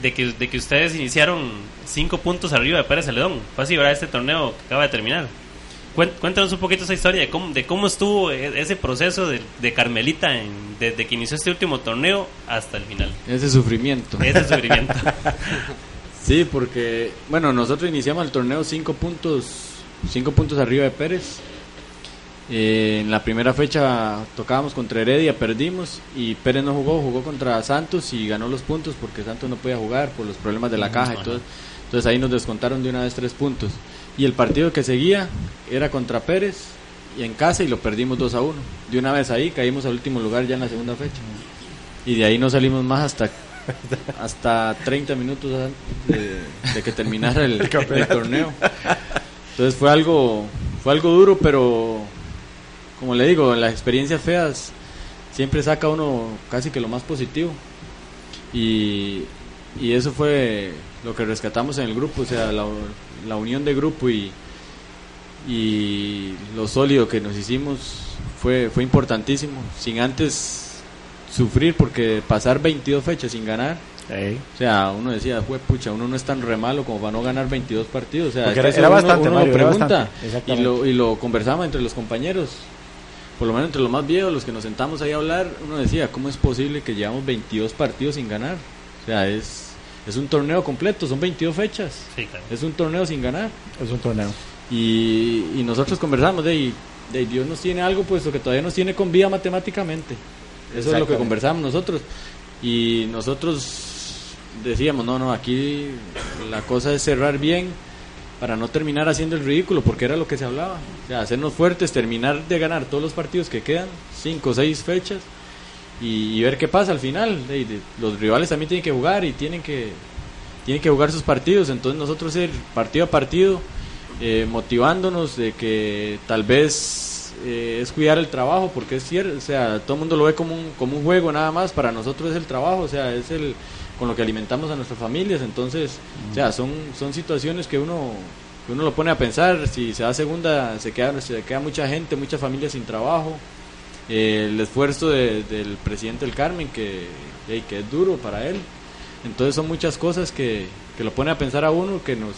de que, de que ustedes iniciaron cinco puntos arriba de Pérez Celedón. Fue así, ¿verdad? Este torneo que acaba de terminar. Cuéntanos un poquito esa historia de cómo, de cómo estuvo e- ese proceso de, de Carmelita en- desde que inició este último torneo hasta el final. Ese sufrimiento. Ese sufrimiento. (laughs) Sí, porque, bueno, nosotros iniciamos el torneo cinco puntos, cinco puntos arriba de Pérez. Eh, en la primera fecha tocábamos contra Heredia, perdimos y Pérez no jugó, jugó contra Santos y ganó los puntos porque Santos no podía jugar por los problemas de la caja y todo. Entonces ahí nos descontaron de una vez tres puntos. Y el partido que seguía era contra Pérez y en casa y lo perdimos 2 a 1. De una vez ahí caímos al último lugar ya en la segunda fecha. Y de ahí no salimos más hasta hasta 30 minutos antes de, de que terminara el, el torneo. Entonces fue algo fue algo duro, pero como le digo, las experiencias feas siempre saca uno casi que lo más positivo. Y, y eso fue lo que rescatamos en el grupo, o sea, la, la unión de grupo y, y lo sólido que nos hicimos fue, fue importantísimo, sin antes sufrir, porque pasar 22 fechas sin ganar, o sea, uno decía, fue pucha, uno no es tan re malo como para no ganar 22 partidos. O sea, era- eso era uno- bastante, uno, Mario, lo era pregunta bastante, y lo, y lo conversamos entre los compañeros. Por lo menos entre los más viejos, los que nos sentamos ahí a hablar, uno decía, ¿cómo es posible que llevamos 22 partidos sin ganar? O sea, es, es un torneo completo, son 22 fechas. Sí, claro. Es un torneo sin ganar. Es un torneo. Y, y nosotros conversamos de, y- de Dios nos tiene algo puesto que todavía nos tiene con vida matemáticamente. Eso es lo que conversamos nosotros. Y nosotros decíamos, no, no, aquí la cosa es cerrar bien para no terminar haciendo el ridículo, porque era lo que se hablaba. O sea, hacernos fuertes, terminar de ganar todos los partidos que quedan, cinco o seis fechas, y, y ver qué pasa al final. De- de- los rivales también tienen que jugar y tienen que, tienen que jugar sus partidos. Entonces nosotros ir partido a partido, eh, motivándonos de que tal vez eh, es cuidar el trabajo, porque es cierto, o sea, todo el mundo lo ve como un, como un juego nada más, para nosotros es el trabajo, o sea, es el con lo que alimentamos a nuestras familias, entonces, o sea, son, son situaciones que uno, que uno lo pone a pensar, si se da segunda, se queda, se queda mucha gente, muchas familias sin trabajo, eh, el esfuerzo de- del presidente del Carmen, que, hey, que es duro para él, entonces son muchas cosas que, que lo pone a pensar a uno, que nos,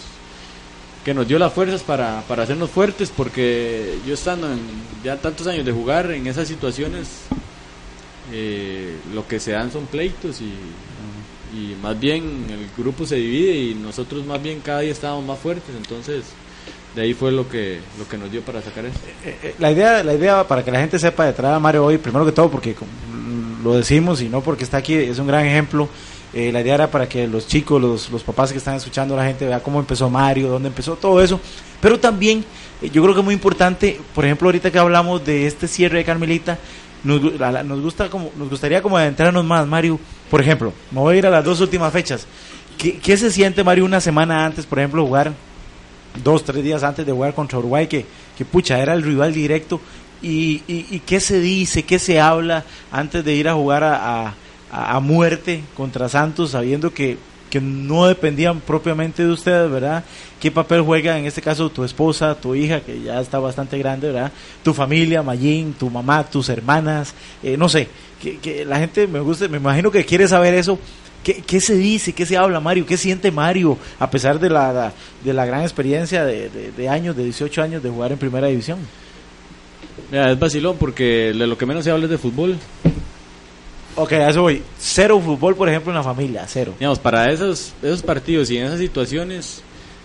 que nos dio las fuerzas para, para hacernos fuertes, porque yo estando en ya tantos años de jugar en esas situaciones, eh, lo que se dan son pleitos y, y más bien el grupo se divide y nosotros más bien cada día estábamos más fuertes, entonces de ahí fue lo que, lo que nos dio para sacar esto. Eh, eh, la idea la idea para que la gente sepa de traer a Mario hoy primero que todo porque lo decimos y no porque está aquí es un gran ejemplo eh, la idea era para que los chicos los, los papás que están escuchando la gente vea cómo empezó Mario dónde empezó todo eso. Pero también eh, yo creo que es muy importante por ejemplo ahorita que hablamos de este cierre de Carmelita nos, gusta como nos gustaría como adentrarnos más Mario. Por ejemplo me voy a ir a las dos últimas fechas. ¿Qué, qué se siente Mario una semana antes por ejemplo jugar dos, tres días antes de jugar contra Uruguay, que, que pucha, era el rival directo. Y, y, y qué se dice, qué se habla antes de ir a jugar a, a- a- muerte contra Santos, sabiendo que, que no dependían propiamente de ustedes, ¿verdad? ¿Qué papel juega en este caso tu esposa, tu hija, que ya está bastante grande, ¿verdad? Tu familia, Mayín, tu mamá, tus hermanas, eh, no sé, que, que la gente me gusta, me imagino que quiere saber eso. ¿Qué, ¿Qué se dice? ¿Qué se habla, Mario? ¿Qué siente Mario a pesar de la, la- de la gran experiencia de, de- de años, de 18 años de jugar en primera división? Mira, es vacilón porque de lo que menos se habla es de fútbol. Ok, a eso voy. Cero fútbol, por ejemplo, en la familia, cero. Digamos, para esos, esos partidos y en esas situaciones,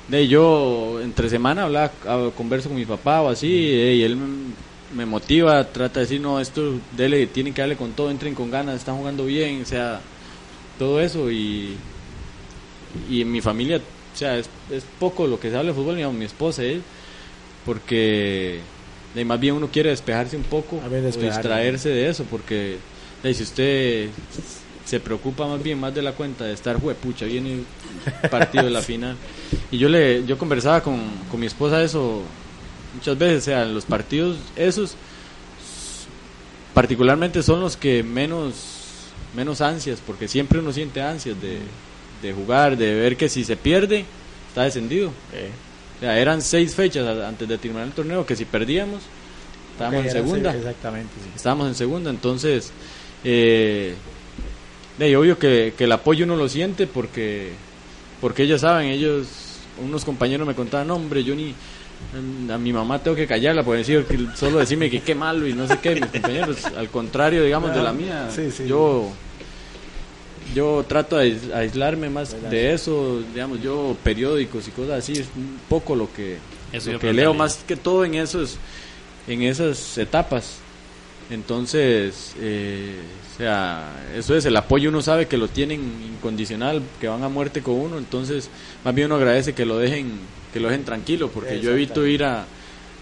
de yo entre semana hablaba, hab- converso con mi papá o así, y él me, motiva, trata de decir, no, esto, dele, tienen que darle con todo, entren con ganas, están jugando bien, o sea, todo eso, y, y en mi familia, o sea, es, es poco lo que se habla de fútbol, digamos, mi esposa, él, porque de, más bien uno quiere despejarse un poco, o distraerse de eso, porque de, si usted se preocupa más bien más de la cuenta de estar, pucha, viene el partido de la final. Y yo le yo conversaba con, con mi esposa eso muchas veces, o sea, los partidos esos particularmente son los que menos menos ansias, porque siempre uno siente ansias de, de jugar, de ver que si se pierde, está descendido. O sea, eran seis fechas antes de terminar el torneo que si perdíamos, estábamos en segunda Exactamente, sí. estábamos en segunda, entonces eh, de obvio que, que el apoyo uno lo siente porque porque ellos saben, ellos unos compañeros me contaban, "No, hombre, yo ni a mi mamá tengo que callarla por decir solo decirme que qué malo y no sé qué, mis compañeros, al contrario, digamos, de la mía, Sí, sí. yo yo trato de ais- aislarme más de eso, digamos, yo periódicos y cosas así, es un poco lo que, Eso lo que leo más que todo en esos en esas etapas. Entonces, eh, o sea, eso es el apoyo, uno sabe que lo tienen incondicional, que van a muerte con uno, entonces más bien uno agradece que lo dejen, que lo dejen tranquilo, porque yo evito ir a,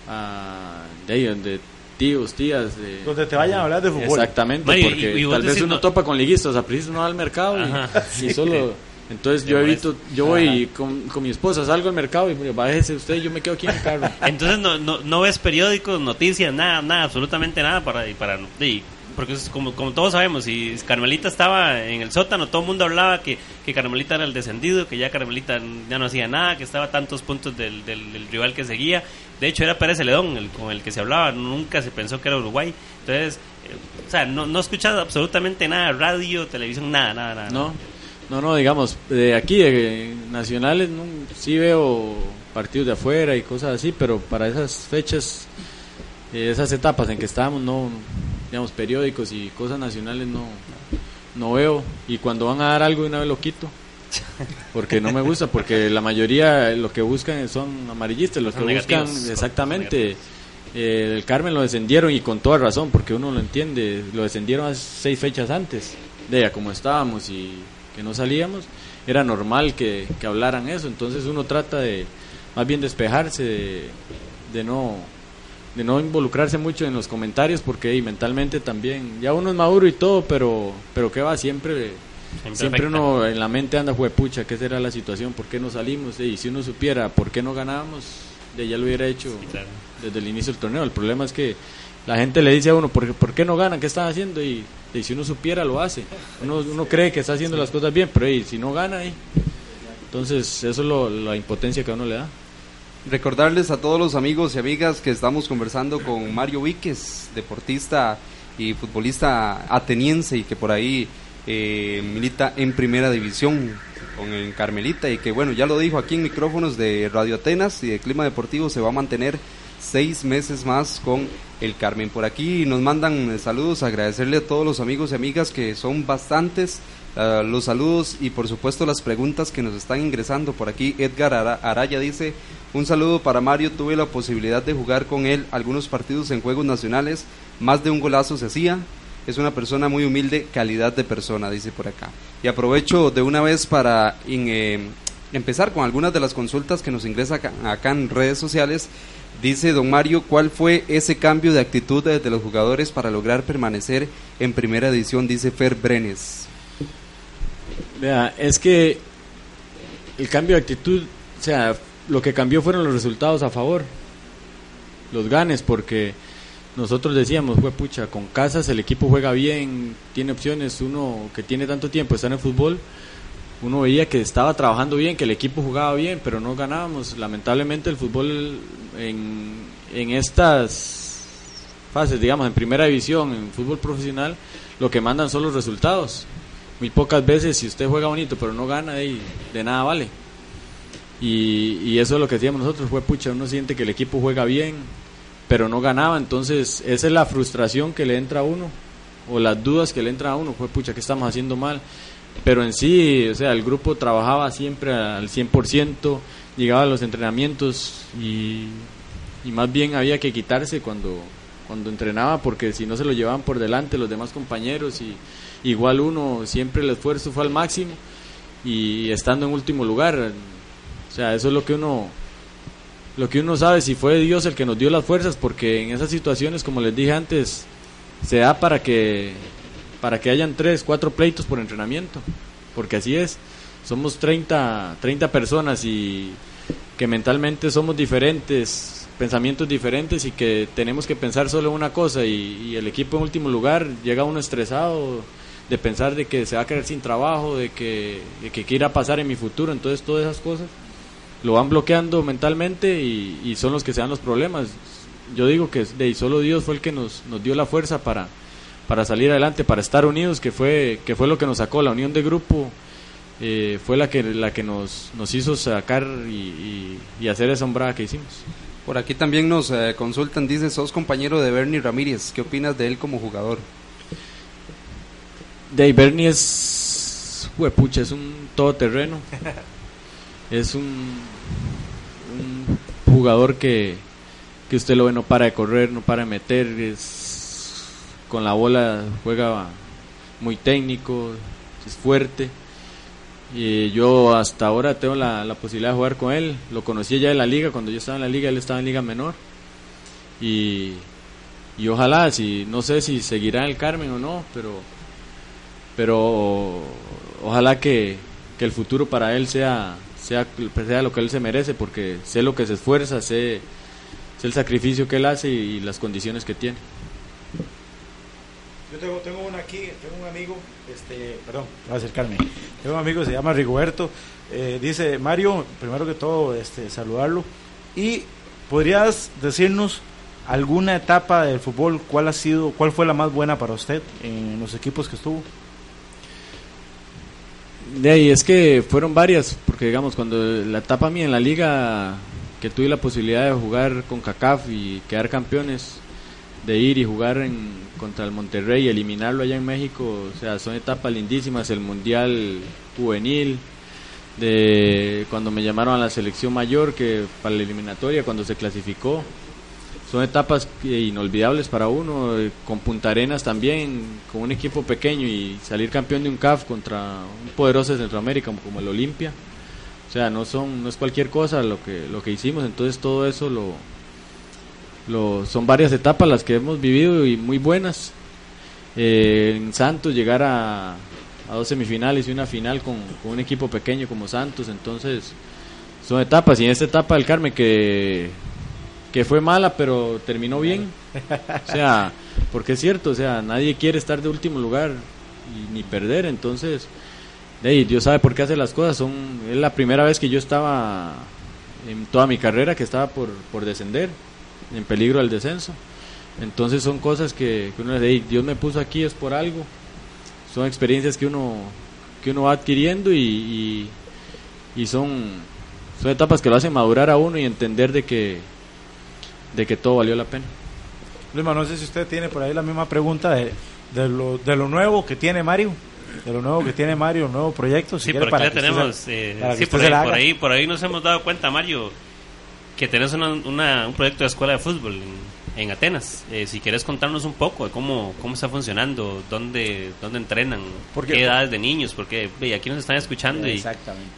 a de ahí donde tíos, tías, de- Donde te vayan a hablar de fútbol. Exactamente, Mario, porque y- y vos tal vez uno no- topa con liguistas, a preciso no va al mercado y, Ajá, y sí. solo entonces yo evito, yo voy con, con mi esposa, salgo al mercado y me bájese usted, yo me quedo aquí en el carro. (laughs) Entonces no, no, no ves periódicos, noticias, nada, nada, absolutamente nada para... Y para y- porque es como, como todos sabemos, si Carmelita estaba en el sótano, todo el mundo hablaba que, que Carmelita era el descendido, que ya Carmelita ya no hacía nada, que estaba a tantos puntos del, del, del rival que seguía. De hecho, era Pérez Celedón el, con el que se hablaba, nunca se pensó que era Uruguay. Entonces, eh, o sea, no, no he escuchado absolutamente nada, radio, televisión, nada, nada, nada. No, no, no, digamos, de aquí, de nacionales, no, sí veo partidos de afuera y cosas así, pero para esas fechas, eh, esas etapas en que estábamos, no, digamos, periódicos y cosas nacionales no, no veo. Y cuando van a dar algo, de una vez lo quito. Porque no me gusta, porque la mayoría lo que buscan son amarillistas, los que buscan exactamente. eh, el Carmen lo descendieron y con toda razón, porque uno lo entiende, lo descendieron hace seis fechas antes, de ya como estábamos y que no salíamos, era normal que, que hablaran eso, entonces uno trata de más bien despejarse, de, de no de no involucrarse mucho en los comentarios porque y mentalmente también ya uno es maduro y todo pero pero qué va siempre siempre, uno en la mente anda pucha qué será la situación por qué no salimos y si uno supiera por qué no ganábamos de ya lo hubiera hecho Sí, claro. desde el inicio del torneo. El problema es que la gente le dice a uno por por qué no ganan qué están haciendo y, y si uno supiera lo hace. Uno, uno cree que está haciendo las cosas bien pero si no gana entonces eso es lo- la impotencia que a uno le da. Recordarles a todos los amigos y amigas que estamos conversando con Mario Víquez, deportista y futbolista ateniense y que por ahí eh, milita en primera división con el Carmelita y que bueno, ya lo dijo aquí en micrófonos de Radio Atenas y de Clima Deportivo, se va a mantener seis meses más con el Carmen. Por aquí nos mandan eh, saludos, agradecerle a todos los amigos y amigas que son bastantes eh, los saludos y por supuesto las preguntas que nos están ingresando. Por aquí Edgar Ara- Araya dice, un saludo para Mario, tuve la posibilidad de jugar con él algunos partidos en Juegos Nacionales, más de un golazo se hacía. Es una persona muy humilde, calidad de persona, dice por acá. Y aprovecho de una vez para eh, empezar con algunas de las consultas que nos ingresa acá, acá en redes sociales. Dice don Mario, ¿cuál fue ese cambio de actitud de, los jugadores para lograr permanecer en primera edición? Dice Fer Brenes. Vea, es que el cambio de actitud, o sea, lo que cambió fueron los resultados a favor, los ganes, porque nosotros decíamos, fue pucha, con Casas el equipo juega bien, tiene opciones, uno que tiene tanto tiempo está en el fútbol, uno veía que estaba trabajando bien, que el equipo jugaba bien, pero no ganábamos. Lamentablemente el fútbol en, en estas fases, digamos, en primera división, en fútbol profesional, lo que mandan son los resultados. Muy pocas veces, si usted juega bonito pero no gana, de, de nada vale. Y, y eso es lo que decíamos nosotros, fue pucha, uno siente que el equipo juega bien, pero no ganaba, entonces esa es la frustración que le entra a uno, o las dudas que le entra a uno, fue pucha, ¿qué estamos haciendo mal? Pero en sí, o sea, el grupo trabajaba siempre al 100%, llegaba a los entrenamientos y, y más bien había que quitarse cuando, cuando entrenaba porque si no se lo llevaban por delante los demás compañeros y igual uno siempre el esfuerzo fue al máximo y estando en último lugar o sea eso es lo que uno lo que uno sabe si fue Dios el que nos dio las fuerzas porque en esas situaciones como les dije antes se da para que para que hayan tres cuatro pleitos por entrenamiento porque así es somos 30 30 personas y que mentalmente somos diferentes pensamientos diferentes y que tenemos que pensar solo una cosa y, el equipo en último lugar llega uno estresado de pensar de que se va a quedar sin trabajo, de que, de que qué irá a pasar en mi futuro, entonces todas esas cosas lo van bloqueando mentalmente y, son los que se dan los problemas. Yo digo que de solo Dios fue el que nos, nos dio la fuerza para, para salir adelante, para estar unidos, que fue, que fue lo que nos sacó, la unión de grupo eh, fue la que, la que nos, nos hizo sacar y, y hacer esa hombrada que hicimos. Por aquí también nos eh, consultan, dice, sos compañero de Bernie Ramírez, ¿qué opinas de él como jugador? De Bernie es, huepucha, es un todoterreno, (laughs) es un, un jugador que, que usted lo ve no para de correr, no para de meter, es con la bola juega muy técnico, es fuerte y yo hasta ahora tengo la, la, posibilidad de jugar con él. Lo conocí ya en la liga, cuando yo estaba en la liga, él estaba en liga menor. Y, y ojalá, si no sé si seguirá en el Carmen o no, pero, pero ojalá que, que el futuro para él sea, sea, sea lo que él se merece, porque sé lo que se esfuerza, sé, sé el sacrificio que él hace y las condiciones que tiene. Yo tengo, tengo una aquí, tengo un amigo, este, perdón, voy a acercarme. Tengo un amigo, se llama Rigoberto. Eh, dice, Mario, primero que todo, este, saludarlo. Y podrías decirnos alguna etapa del fútbol, cuál ha sido, cuál fue la más buena para usted en los equipos que estuvo. De ahí es que fueron varias, porque digamos, cuando la etapa mía en la liga, que tuve la posibilidad de jugar con CACAF y quedar campeones, de ir y jugar en, contra el Monterrey y eliminarlo allá en México, o sea, son etapas lindísimas, el Mundial Juvenil, de cuando me llamaron a la selección mayor, que para la eliminatoria, cuando se clasificó, son etapas inolvidables para uno, eh, con Punta Arenas también, con un equipo pequeño y salir campeón de un CAF contra un poderoso de Centroamérica como el Olimpia, o sea, no son no es cualquier cosa lo que lo que hicimos, entonces todo eso lo son varias etapas las que hemos vivido y muy buenas. Eh, en Santos llegar a, a, dos semifinales y una final con, un equipo pequeño como Santos, entonces son etapas. Y en esta etapa del Carmen que, que fue mala pero terminó bien, o sea, porque es cierto, o sea, nadie quiere estar de último lugar y, ni perder, entonces Dios sabe por qué hace las cosas, es la primera vez que yo estaba en toda mi carrera que estaba por, por descender en peligro del descenso. Entonces son cosas que, uno le dice, Dios me puso aquí es por algo. Son experiencias que uno, que uno va adquiriendo y, y, son, son etapas que lo hacen madurar a uno y entender de que, de que todo valió la pena. Luis, no sé si usted tiene por ahí la misma pregunta de, de, lo, de lo nuevo que tiene Mario de lo nuevo que tiene Mario, nuevo proyecto. sí, por tenemos, sí, por, ahí, por, ahí, por ahí nos hemos dado cuenta, Mario, que tenés una, un proyecto de escuela de fútbol en, Atenas. Eh, si quieres contarnos un poco de cómo, cómo está funcionando, dónde, dónde entrenan, ¿Por qué, edades de niños, porque aquí nos están escuchando y,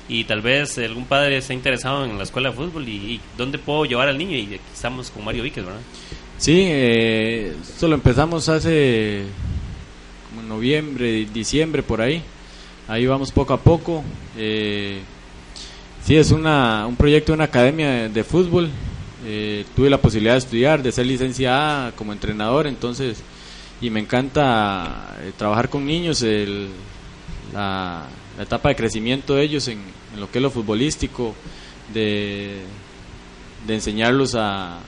y, tal vez algún padre está interesado en la escuela de fútbol y, dónde puedo llevar al niño. Y aquí estamos con Mario Víquez, ¿verdad? Sí, eh, esto lo empezamos hace noviembre, diciembre, por ahí. Ahí vamos poco a poco. Eh, Sí, es una, un proyecto de una academia de, fútbol. Eh, tuve la posibilidad de estudiar, de ser licenciada como entrenador, entonces, y me encanta eh, trabajar con niños, el, la, etapa de crecimiento de ellos en, lo que es lo futbolístico, de, de enseñarlos a,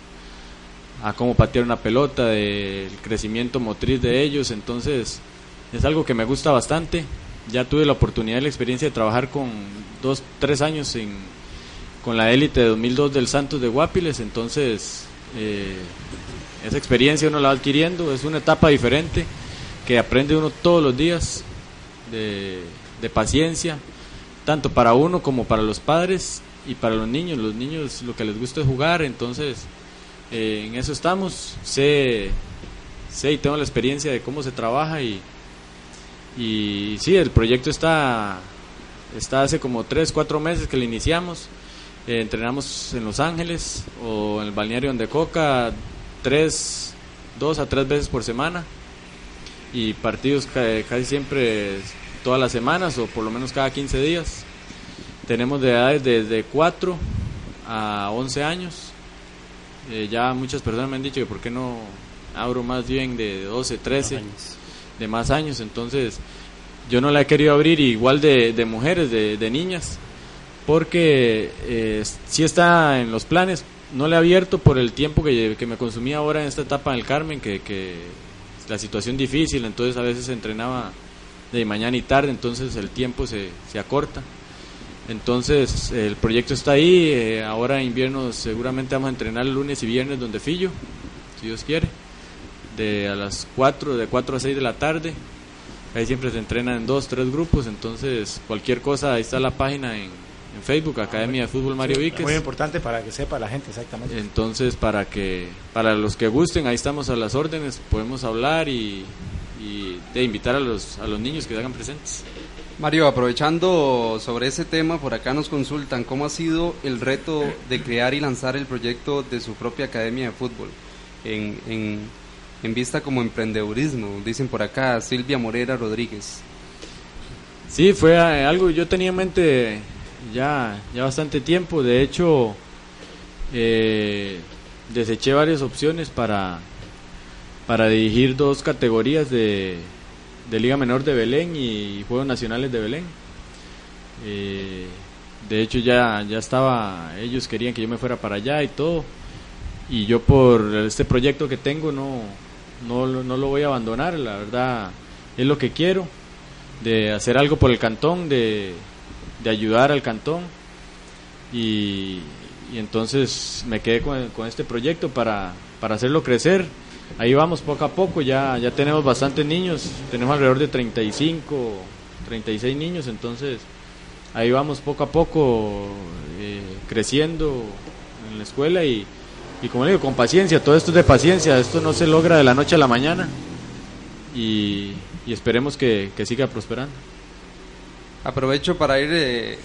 a cómo patear una pelota, del crecimiento motriz de ellos, entonces es algo que me gusta bastante. Ya tuve la oportunidad y la experiencia de trabajar con dos, tres años en, con la élite de 2002 del Santos de Guapiles, entonces eh, esa experiencia uno la va adquiriendo, es una etapa diferente que aprende uno todos los días de, paciencia, tanto para uno como para los padres y para los niños, los niños lo que les gusta es jugar, entonces eh, en eso estamos, sé, sé y tengo la experiencia de cómo se trabaja y, y sí, el proyecto está, está hace como 3, 4 meses que lo iniciamos, eh, entrenamos en Los Ángeles o en el balneario de Coca tres, dos a tres veces por semana y partidos casi siempre todas las semanas o por lo menos cada 15 días. Tenemos de edades desde 4 a 11 años. Eh, ya muchas personas me han dicho que por qué no abro más bien de 12, 13, de más años. Entonces yo no la he querido abrir igual de, de mujeres, de, de, niñas, porque eh, sí está en los planes. No le he abierto por el tiempo que, que me consumía ahora en esta etapa del Carmen, que, que la situación difícil, entonces a veces entrenaba de mañana y tarde, entonces el tiempo se, se acorta. Entonces el proyecto está ahí, eh, ahora en invierno seguramente vamos a entrenar lunes y viernes donde Fillo, si Dios quiere, de a las 4, de 4 a 6 de la tarde. Ahí siempre se entrenan en dos, tres grupos, entonces cualquier cosa, ahí está la página en, en Facebook, Academia de Fútbol Mario sí, Víquez. Muy importante para que sepa la gente exactamente. Entonces, para que para los que gusten, ahí estamos a las órdenes, podemos hablar y, y de invitar a los, a los niños que se hagan presentes. Mario, aprovechando sobre ese tema, por acá nos consultan cómo ha sido el reto de crear y lanzar el proyecto de su propia academia de fútbol en, en, en vista como emprendedurismo, dicen por acá Silvia Morera Rodríguez. Sí, fue algo yo tenía en mente ya, ya bastante tiempo, de hecho eh, deseché varias opciones para, para dirigir dos categorías de, de Liga Menor de Belén y Juegos Nacionales de Belén. Eh, de hecho ya, ya estaba, ellos querían que yo me fuera para allá y todo. Y yo por este proyecto que tengo no, no, no lo voy a abandonar, la verdad es lo que quiero, de hacer algo por el cantón, de, de ayudar al cantón. Y, y entonces me quedé con, con este proyecto para, para hacerlo crecer ahí vamos poco a poco, ya, ya tenemos bastantes niños, tenemos alrededor de 35, 36 niños, entonces ahí vamos poco a poco eh, creciendo en la escuela y, y como le digo, con paciencia, todo esto es de paciencia, esto no se logra de la noche a la mañana y, esperemos que, que, siga prosperando. Aprovecho para ir eh,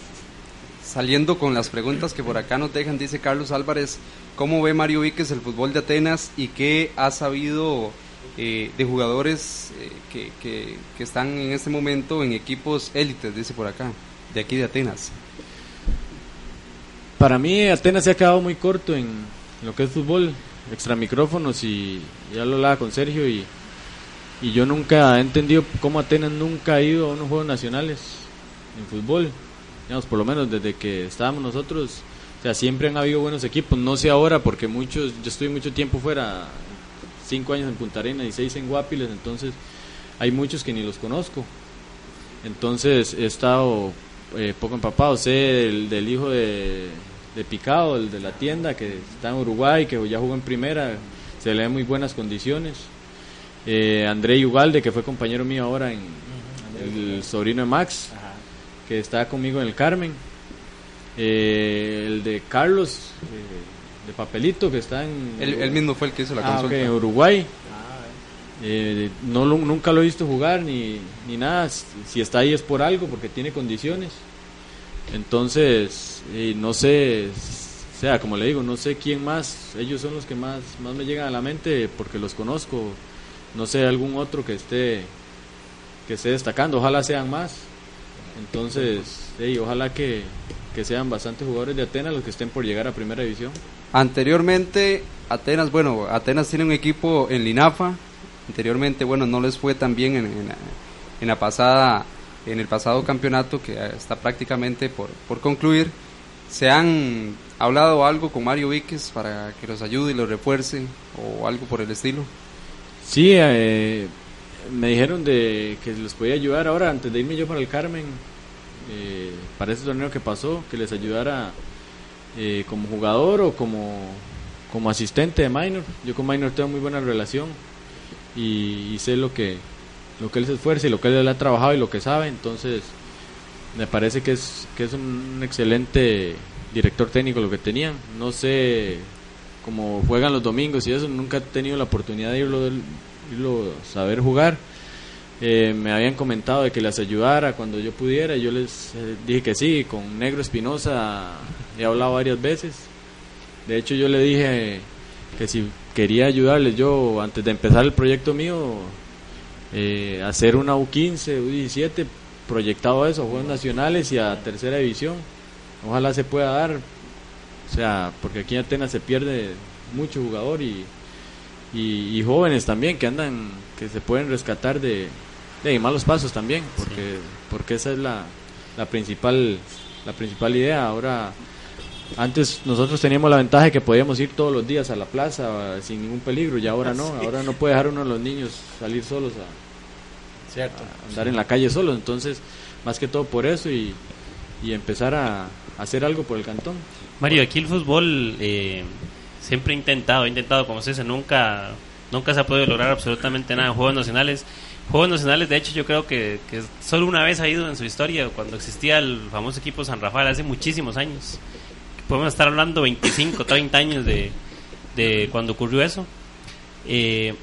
saliendo con las preguntas que por acá nos dejan, dice Carlos Álvarez, ¿cómo ve Mario Víquez el fútbol de Atenas y qué ha sabido eh, de jugadores eh, que, que, están en este momento en equipos élites, dice por acá, de aquí de Atenas? Para mí Atenas se ha quedado muy corto en lo que es fútbol, extra micrófonos y ya lo hablaba con Sergio y, y yo nunca he entendido cómo Atenas nunca ha ido a unos Juegos Nacionales en fútbol digamos, por lo menos desde que estábamos nosotros, o sea, siempre han habido buenos equipos, no sé ahora porque muchos, yo estuve mucho tiempo fuera, cinco años en Punta Arena y seis en Guapiles, entonces hay muchos que ni los conozco. Entonces he estado eh, poco empapado, sé del, del hijo de, de, Picado, el de la tienda que está en Uruguay, que ya jugó en primera, se le da muy buenas condiciones. Eh, André Ugalde, que fue compañero mío ahora en el sobrino de Max. Ajá que está conmigo en el Carmen. Eh, el de Carlos, eh, de Papelito, que está en... Él, mismo fue el que hizo la ah, consulta. Okay, en Uruguay. Eh, no lo, nunca lo he visto jugar ni, ni nada. Si está ahí es por algo, porque tiene condiciones. Entonces, no sé, o sea, como le digo, no sé quién más. Ellos son los que más, más me llegan a la mente porque los conozco. No sé algún otro que esté que esté destacando. Ojalá sean más. Entonces, hey, ojalá que, que, sean bastantes jugadores de Atenas los que estén por llegar a primera división. Anteriormente, Atenas, bueno, Atenas tiene un equipo en Linafa. Anteriormente, bueno, no les fue tan bien en, en, en la pasada, en el pasado campeonato que está prácticamente por, por concluir. ¿Se han hablado algo con Mario Víquez para que los ayude y los refuerce o algo por el estilo? Sí, eh, me dijeron de que les podía ayudar ahora antes de irme yo para el Carmen eh, para ese torneo que pasó que les ayudara eh, como jugador o como como asistente de Minor yo con Minor tengo muy buena relación y, sé lo que lo que él se esfuerza y lo que él ha trabajado y lo que sabe entonces me parece que es que es un excelente director técnico lo que tenían. No sé cómo juegan los domingos y eso, nunca he tenido la oportunidad de irlo, irlo saber jugar. Eh, me habían comentado de que les ayudara cuando yo pudiera. Yo les eh, dije que sí, con Negro Espinosa he hablado varias veces. De hecho, yo le dije que si quería ayudarles yo antes de empezar el proyecto mío, eh, hacer una U15, U17, proyectado a eso, Juegos Nacionales y a Tercera División. Ojalá se pueda dar, o sea, porque aquí en Atenas se pierde mucho jugador y, y, jóvenes también que andan, que se pueden rescatar de, de malos pasos también, porque, porque esa es la, la principal la principal idea. Ahora, antes nosotros teníamos la ventaja de que podíamos ir todos los días a la plaza sin ningún peligro, y ahora no, ahora no puede dejar uno de los niños salir solos a, Cierto. andar en la calle solos, entonces, más que todo por eso y, y empezar a, hacer algo por el cantón. Mario, aquí el fútbol eh, siempre ha intentado, ha intentado, como se dice, nunca, nunca se ha podido lograr absolutamente nada en Juegos Nacionales. Juegos Nacionales, de hecho, yo creo que, que solo una vez ha ido en su historia, cuando existía el famoso equipo San Rafael, hace muchísimos años. Podemos estar hablando 25, 30 años de, de cuando ocurrió eso. Eh,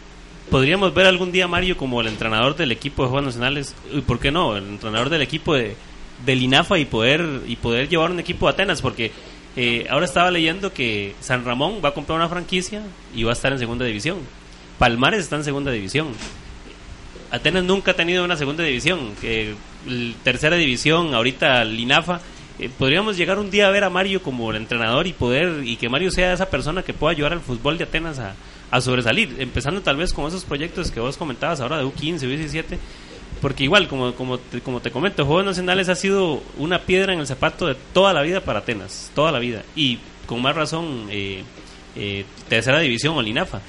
podríamos ver algún día a Mario como el entrenador del equipo de Juegos Nacionales, y por qué no, el entrenador del equipo de, del INAFA y poder, y poder llevar un equipo a Atenas, porque eh, ahora estaba leyendo que San Ramón va a comprar una franquicia y va a estar en segunda división. Palmares está en segunda división. Atenas nunca ha tenido una segunda división, tercera división, ahorita el INAFA. Eh, podríamos llegar un día a ver a Mario como el entrenador y poder y que Mario sea esa persona que pueda ayudar al fútbol de Atenas a, a sobresalir, empezando tal vez con esos proyectos que vos comentabas ahora de U15, U17, porque igual, como, como, te, como te comento, Juegos Nacionales ha sido una piedra en el zapato de toda la vida para Atenas, toda la vida. Y con más razón, eh, eh, tercera división o Linafa.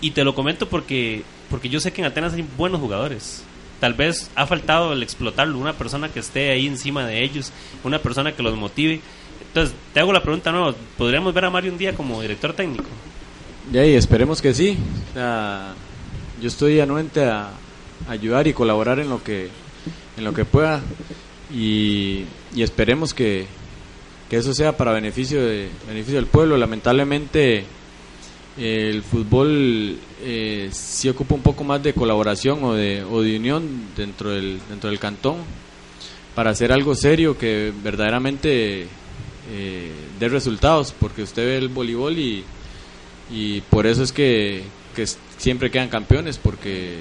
Y te lo comento porque, porque yo sé que en Atenas hay buenos jugadores. Tal vez ha faltado el explotarlo, una persona que esté ahí encima de ellos, una persona que los motive. Entonces, te hago la pregunta nueva, ¿podríamos ver a Mario un día como director técnico? Y esperemos que sí. yo estoy anuente a, ayudar y colaborar en lo que en lo que pueda. Y, esperemos que, eso sea para beneficio de beneficio del pueblo. Lamentablemente el fútbol eh, sí ocupa un poco más de colaboración o de, o de unión dentro del dentro del cantón para hacer algo serio que verdaderamente eh, dé resultados porque usted ve el voleibol y, y por eso es que, que siempre quedan campeones porque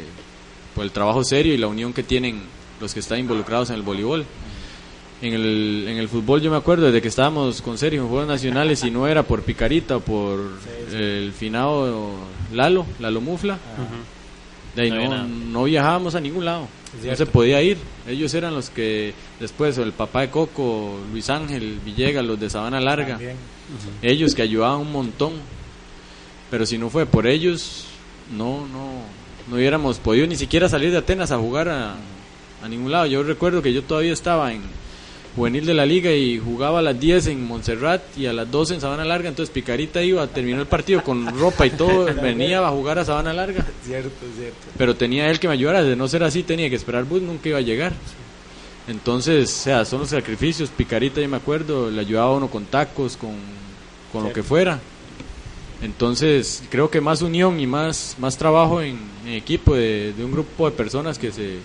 por el trabajo serio y la unión que tienen los que están involucrados en el voleibol. En el, en el fútbol yo me acuerdo desde que estábamos con Sergio en Juegos Nacionales y no era por Picarita o por el finado Lalo, Lalo Mufla. De ahí no, no, viajábamos a ningún lado, no se podía ir. Ellos eran los que después, el papá de Coco, Luis Ángel, Villegas, los de Sabana Larga, ellos que ayudaban un montón. Pero si no fue por ellos, no, no, no hubiéramos podido ni siquiera salir de Atenas a jugar a, ningún lado. Yo recuerdo que yo todavía estaba en juvenil de la liga y jugaba a las 10 en Montserrat y a las 12 en Sabana Larga, entonces Picarita iba a terminar el partido con ropa y todo, (laughs) venía a jugar a Sabana Larga. Cierto, cierto. Pero tenía él que me ayudara, de no ser así tenía que esperar bus, nunca iba a llegar. Entonces, o sea, son los sacrificios, Picarita yo me acuerdo, le ayudaba a uno con tacos, con, con lo que fuera. Entonces, creo que más unión y más, más trabajo en, equipo de, un grupo de personas que se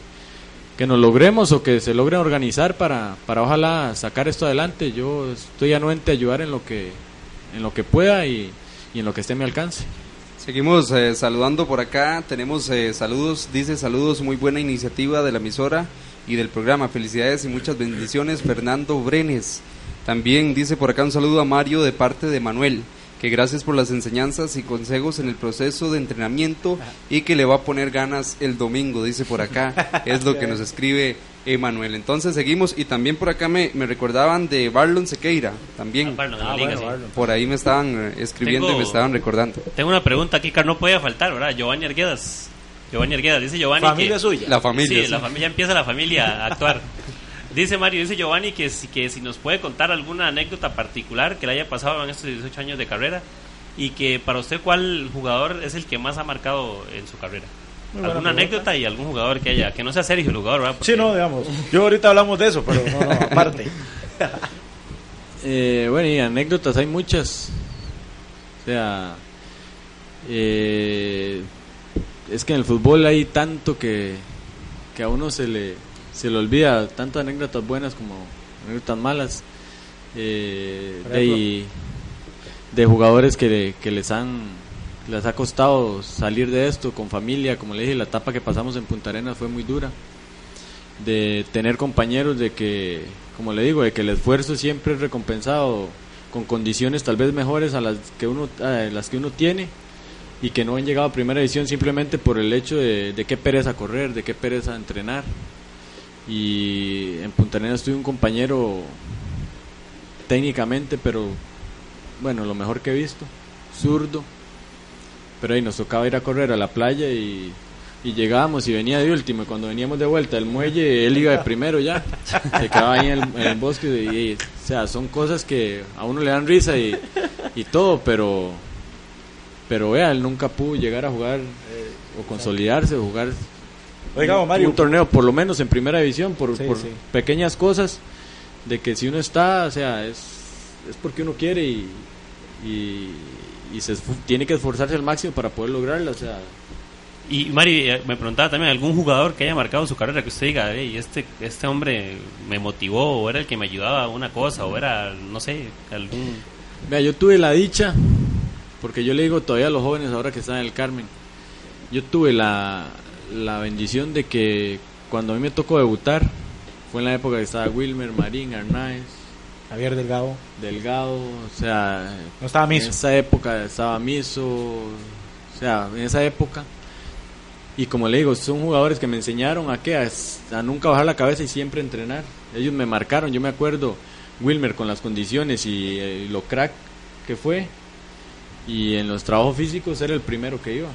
que nos logremos o que se logren organizar para, para ojalá sacar esto adelante. Yo estoy anuente a ayudar en lo que en lo que pueda y, en lo que esté a mi alcance. Seguimos eh, saludando por acá, tenemos eh, saludos, dice saludos, muy buena iniciativa de la emisora y del programa, felicidades y muchas bendiciones Fernando Brenes. También dice por acá un saludo a Mario de parte de Manuel que gracias por las enseñanzas y consejos en el proceso de entrenamiento y que le va a poner ganas el domingo, dice por acá, (laughs) es lo que nos escribe Emanuel. Entonces seguimos y también por acá me, me recordaban de Barlon Sequeira, también. Ah, por ahí me estaban eh, escribiendo y me estaban recordando. Tengo una pregunta aquí que no podía faltar, ¿verdad? Giovanni Arguedas. Giovanni Arguedas, dice Giovanni familia suya. La familia. Sí, la familia empieza la familia a actuar. (laughs) Dice Mario, dice Giovanni que, que si nos puede contar alguna anécdota particular que le haya pasado en estos 18 años de carrera y que para usted cuál jugador es el que más ha marcado en su carrera. ¿Alguna anécdota y algún jugador que haya, que no sea Sergio el jugador, ¿verdad? Sí, no, digamos. Yo ahorita hablamos de eso, pero no, (laughs) aparte. (laughs) Eh, bueno, y anécdotas hay muchas. O sea, eh, es que en el fútbol hay tanto que, que a uno se le, se le olvida, tantas anécdotas buenas como anécdotas malas. Eh, de, de jugadores que, que les han les ha costado salir de esto con familia, como le dije, la etapa que pasamos en Punta Arenas fue muy dura. De tener compañeros de que, como le digo, de que el esfuerzo siempre es recompensado con condiciones tal vez mejores a las que uno a las que uno tiene y que no han llegado a primera división simplemente por el hecho de, de qué pereza correr, de qué pereza entrenar. Y en Punta Arenas tuve un compañero técnicamente, pero bueno, lo mejor que he visto, zurdo. Pero ahí nos tocaba ir a correr a la playa y, y llegábamos y venía de último. Y cuando veníamos de vuelta al muelle, él iba de primero ya. (laughs) Se quedaba ahí en el, en el bosque. Y, o sea, son cosas que a uno le dan risa y, y todo, pero pero vea, él nunca pudo llegar a jugar eh, o consolidarse o jugar Oiga, un- Mario. un torneo por lo menos en primera división por, Sí, por sí. pequeñas cosas de que si uno está, o sea, es, es porque uno quiere y, y, y se tiene que esforzarse al máximo para poder lograrlo, o sea, Y Mari, eh, me preguntaba también, ¿algún jugador que haya marcado su carrera que usted diga, "Ey, este, este hombre me motivó, o era el que me ayudaba a una cosa, o era, no sé, algún... Vea, yo tuve la dicha, porque yo le digo todavía a los jóvenes ahora que están en el Carmen, yo tuve la, la bendición de que cuando a mí me tocó debutar, fue en la época que estaba Wilmer, Marín, Arnaez, Javier Delgado. Delgado, o sea, No estaba en Miso. esa época estaba Miso, o sea, en esa época. Y como le digo, son jugadores que me enseñaron a qué, a, a nunca bajar la cabeza y siempre entrenar. Ellos me marcaron, yo me acuerdo, Wilmer con las condiciones y, eh, lo crack que fue. Y en los trabajos físicos era el primero que iba.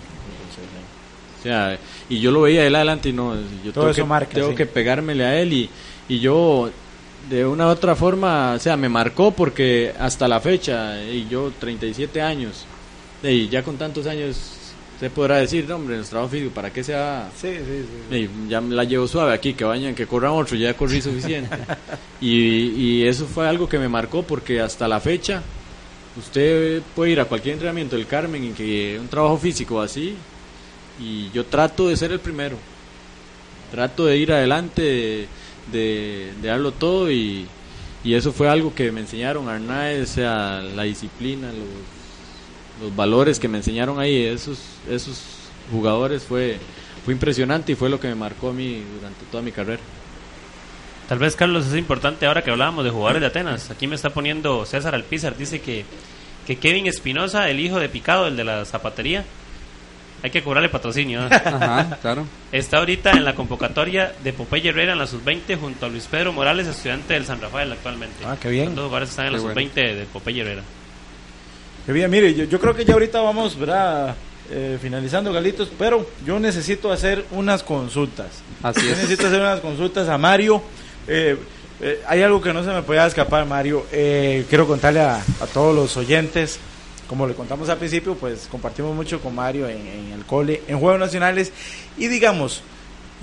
O sea, y yo lo veía él adelante y no, yo Todo tengo, que, marca, tengo sí. que pegármele a él y, y yo de una u otra forma, o sea, me marcó porque hasta la fecha, y yo 37 años, y ya con tantos años, se podrá decir, no, hombre, en los trabajos físicos, ¿para qué se va? Sí, sí, sí. Ya la llevo suave aquí, que vayan, que corran otro, ya corrí suficiente. (laughs) y, y eso fue algo que me marcó porque hasta la fecha, usted puede ir a cualquier entrenamiento del Carmen y que un trabajo físico así, y yo trato de ser el primero. Trato de ir adelante, de, de, darlo todo y, y eso fue algo que me enseñaron Arnaez, o sea, la disciplina, los, los valores que me enseñaron ahí, esos, esos jugadores fue, fue impresionante y fue lo que me marcó a mí durante toda mi carrera. Tal vez, Carlos, es importante ahora que hablábamos de jugadores de Atenas. Aquí me está poniendo César Alpizar, dice que, que Kevin Espinosa, el hijo de Picado, el de la zapatería, hay que cobrarle patrocinio. ¿eh? Ajá, claro. Está ahorita en la convocatoria de Popeye Herrera en la sub-20 junto a Luis Pedro Morales, estudiante del San Rafael actualmente. Ah, qué bien. Los dos jugadores están en la Qué bueno. sub-20 de Popeye Herrera. Qué bien, mire, yo, yo creo que ya ahorita vamos, ¿verdad? Eh, finalizando, Galitos, pero yo necesito hacer unas consultas. Así Yo es. necesito hacer unas consultas a Mario. Eh, eh, hay algo que no se me puede escapar, Mario. Eh, quiero contarle a, a todos los oyentes, como le contamos al principio, pues compartimos mucho con Mario en, en el cole, en Juegos Nacionales. Y digamos,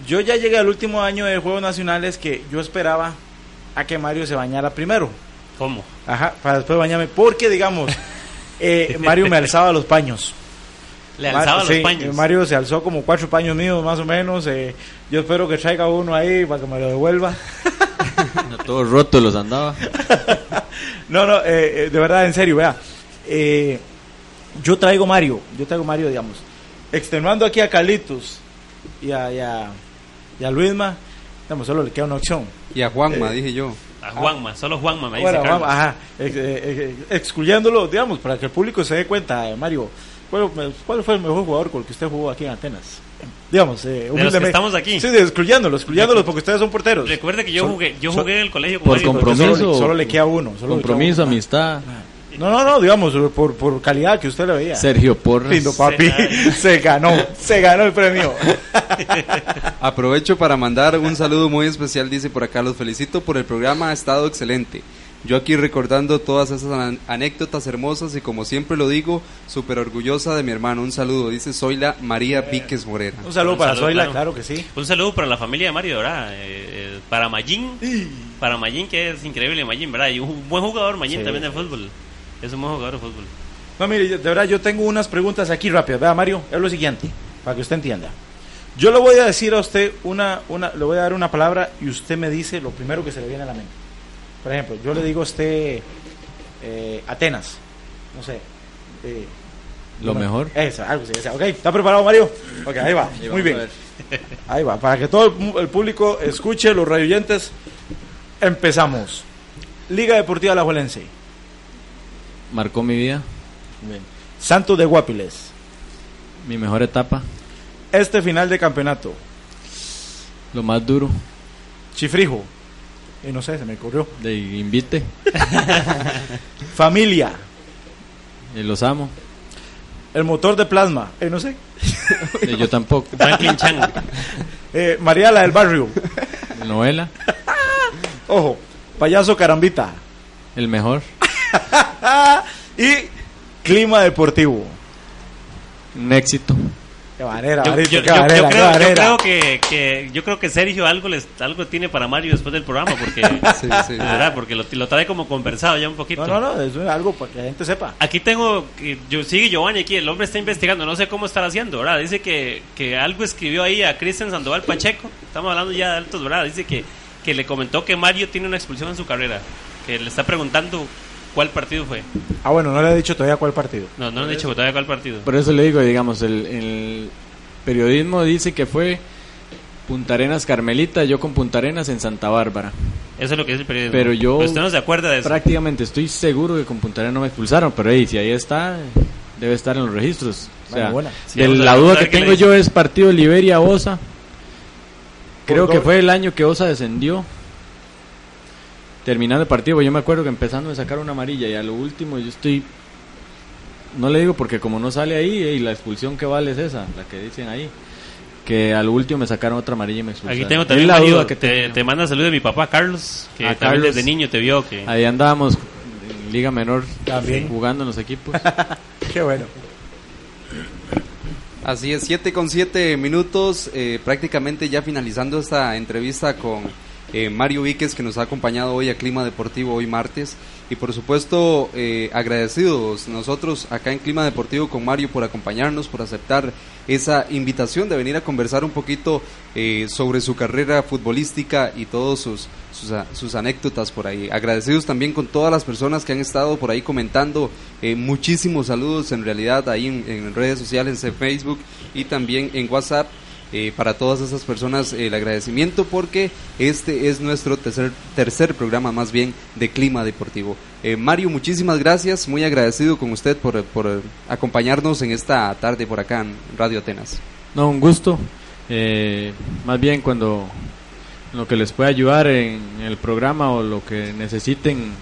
yo ya llegué al último año de Juegos Nacionales que yo esperaba a que Mario se bañara primero. ¿Cómo? Ajá, para después bañarme. Porque, digamos, (laughs) eh, Mario me alzaba los paños. Le Mar- alzaba sí, los paños. Mario se alzó como cuatro paños míos, más o menos. eh, yo espero que traiga uno ahí para que me lo devuelva. (laughs) Todos rotos los andaba. (laughs) no, no, eh, eh, de verdad, en serio, vea. Eh, yo traigo Mario, yo traigo Mario, digamos. Extenuando aquí a Carlitos y a, y a, y a Luisma, digamos, solo le queda una opción. Y a Juanma, Eh, dije yo. A Juanma, solo Juanma me dice Bueno, vamos, ajá, ex- eh, eh, excluyéndolo, digamos, para que el público se dé cuenta, eh, Mario, ¿cuál, cuál fue el mejor jugador con el que usted jugó aquí en Atenas? Digamos, eh, que estamos aquí. Sí, excluyéndolos, excluyéndolos porque ustedes son porteros. Recuerde que yo jugué, yo jugué en el colegio con Por Mario. Compromiso. Solo, solo le queda uno. Solo Compromiso, queda uno. amistad. No, no, no, digamos, por, por calidad que usted le veía. Sergio Porras. Lindo papi, (laughs) Se- ganó, se ganó el premio. (laughs) Aprovecho para mandar un saludo muy especial, dice por acá, los felicito por el programa, ha estado excelente. Yo aquí recordando todas esas an- anécdotas hermosas y como siempre lo digo, súper orgullosa de mi hermano. Un saludo, dice Zoila María Víquez Morena. Un saludo Un para saludo, Zoila, claro. claro que sí. Un saludo para la familia de Mario, ¿verdad? Eh, eh, para Mayín, para Mayín, que es increíble Mayín, ¿verdad? Y un buen jugador Mayín Sí. también de fútbol. Es un buen jugador de fútbol. No, mire, yo- de verdad yo tengo unas preguntas aquí rápidas. Vea, Mario, es lo siguiente, para que usted entienda. Yo le voy a decir a usted una, una, le voy a dar una palabra y usted me dice lo primero que se le viene a la mente. Por ejemplo, yo le digo a usted eh, Atenas, no sé. eh, Lo mejor. Esa, algo así. esa. Ok, ¿está preparado Mario? Ok, ahí va. (laughs) Muy bien. (laughs) Ahí va, para que todo el público escuche, los radioyentes, empezamos. Liga Deportiva Alajuelense, Marcó mi vida, Santos de Guapiles, mi mejor etapa, este final de campeonato, lo más duro, Chifrijo, y no sé, se me ocurrió, de invite, (laughs) Familia, y los amo, el motor de plasma, y no sé, y yo tampoco, Franklin Chang. (laughs) eh, Mariala del Barrio, novela, (laughs) ojo, Payaso Carambita, el mejor, (laughs) y Clima Deportivo. un éxito, Qué manera, Yo, Marito, yo- qué yo- yo manera, qué creo, yo manera. creo que, que- yo creo que Sergio algo les, algo tiene para Mario después del programa porque (laughs) Sí, sí. de verdad porque lo, lo trae como conversado ya un poquito. No, no, no, es algo para que la gente sepa. Aquí tengo, yo sigue Giovanni aquí, el hombre está investigando, no sé cómo estará haciendo, ¿verdad? Dice que, que algo escribió ahí a Cristian Sandoval Pacheco, estamos hablando ya de altos, ¿verdad? Dice que, que le comentó que Mario tiene una expulsión en su carrera, que le está preguntando cuál partido fue. Ah, bueno, no le he dicho todavía cuál partido. No, no le han dicho todavía cuál partido. por eso le digo, digamos, el, el periodismo dice que fue Punta Arenas Carmelita, yo con Punta Arenas en Santa Bárbara, Eso es lo que dice el periodismo. Pero yo- usted no se acuerda de eso. prácticamente estoy seguro que con Punta Arenas no me expulsaron, pero ahí, si ahí está, debe estar en los registros. O sea, Bueno. Sí, de la duda que tengo yo es partido Liberia-Osa. Creo que fue el año que Osa descendió. Terminando el partido, yo me acuerdo que empezando a sacar una amarilla y a lo último yo estoy... No le digo porque como no sale ahí, y la expulsión que vale es esa, la que dicen ahí. Que al último me sacaron otra amarilla y me expulsaron. Aquí tengo también la duda que te, manda saludos de mi papá Carlos, que también Carlos. desde niño te vio que Ahí andábamos en Liga Menor También. jugando en los equipos. (laughs) Qué bueno. Así es, 7 con 7 minutos, eh, prácticamente ya finalizando esta entrevista con eh, Mario Víquez que nos ha acompañado hoy a Clima Deportivo hoy martes y por supuesto eh, agradecidos nosotros acá en Clima Deportivo con Mario por acompañarnos, por aceptar esa invitación de venir a conversar un poquito eh, sobre su carrera futbolística y todos sus, sus, anécdotas por ahí. Agradecidos también con todas las personas que han estado por ahí comentando. muchísimos saludos en realidad ahí en redes sociales, en Facebook y también en WhatsApp. Eh, para todas esas personas el agradecimiento porque este es nuestro tercer, tercer programa más bien de clima deportivo. Eh, Mario, muchísimas gracias, muy agradecido con usted por, por acompañarnos en esta tarde por acá en Radio Atenas. No, un gusto. Eh, más bien cuando lo que les pueda ayudar en el programa o lo que necesiten.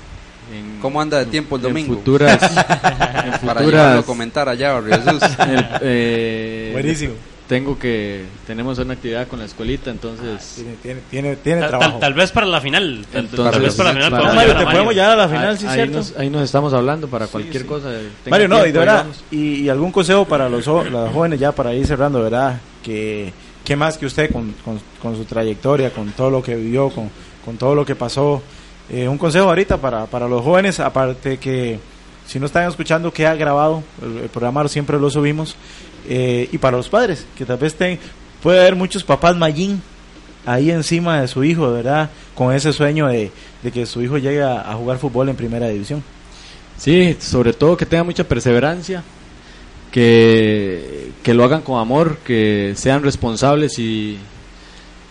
En, ¿Cómo anda de tiempo el en domingo? futuras, (laughs) en Para futuras- llevarlo a comentar allá, Jesús. el- eh, Buenísimo. Tengo que tenemos una actividad con la escuelita, entonces Tiene, tiene, tiene, tiene tal, trabajo. tal- tal vez para la final, tal, tal Entonces, vez para la final para- No, podemos Mario, te podemos llevar a la final, sí, ahí, cierto. nos, ahí nos estamos hablando para cualquier cosa. Mario, no, y de verdad, y, y algún consejo para los, los jóvenes ya para ir cerrando, ¿verdad? Que, que más que usted con, con, con su trayectoria, con todo lo que vivió, con, con todo lo que pasó, eh, un consejo ahorita para, para los jóvenes, aparte que si no están escuchando, queda grabado, el, el programa siempre lo subimos, eh, y para los padres, que tal vez ten- puede haber muchos papás Mayín ahí encima de su hijo, ¿verdad? Con ese sueño de, de que su hijo llegue a, jugar fútbol en primera división. Sí, sobre todo que tengan mucha perseverancia, que, que lo hagan con amor, que sean responsables y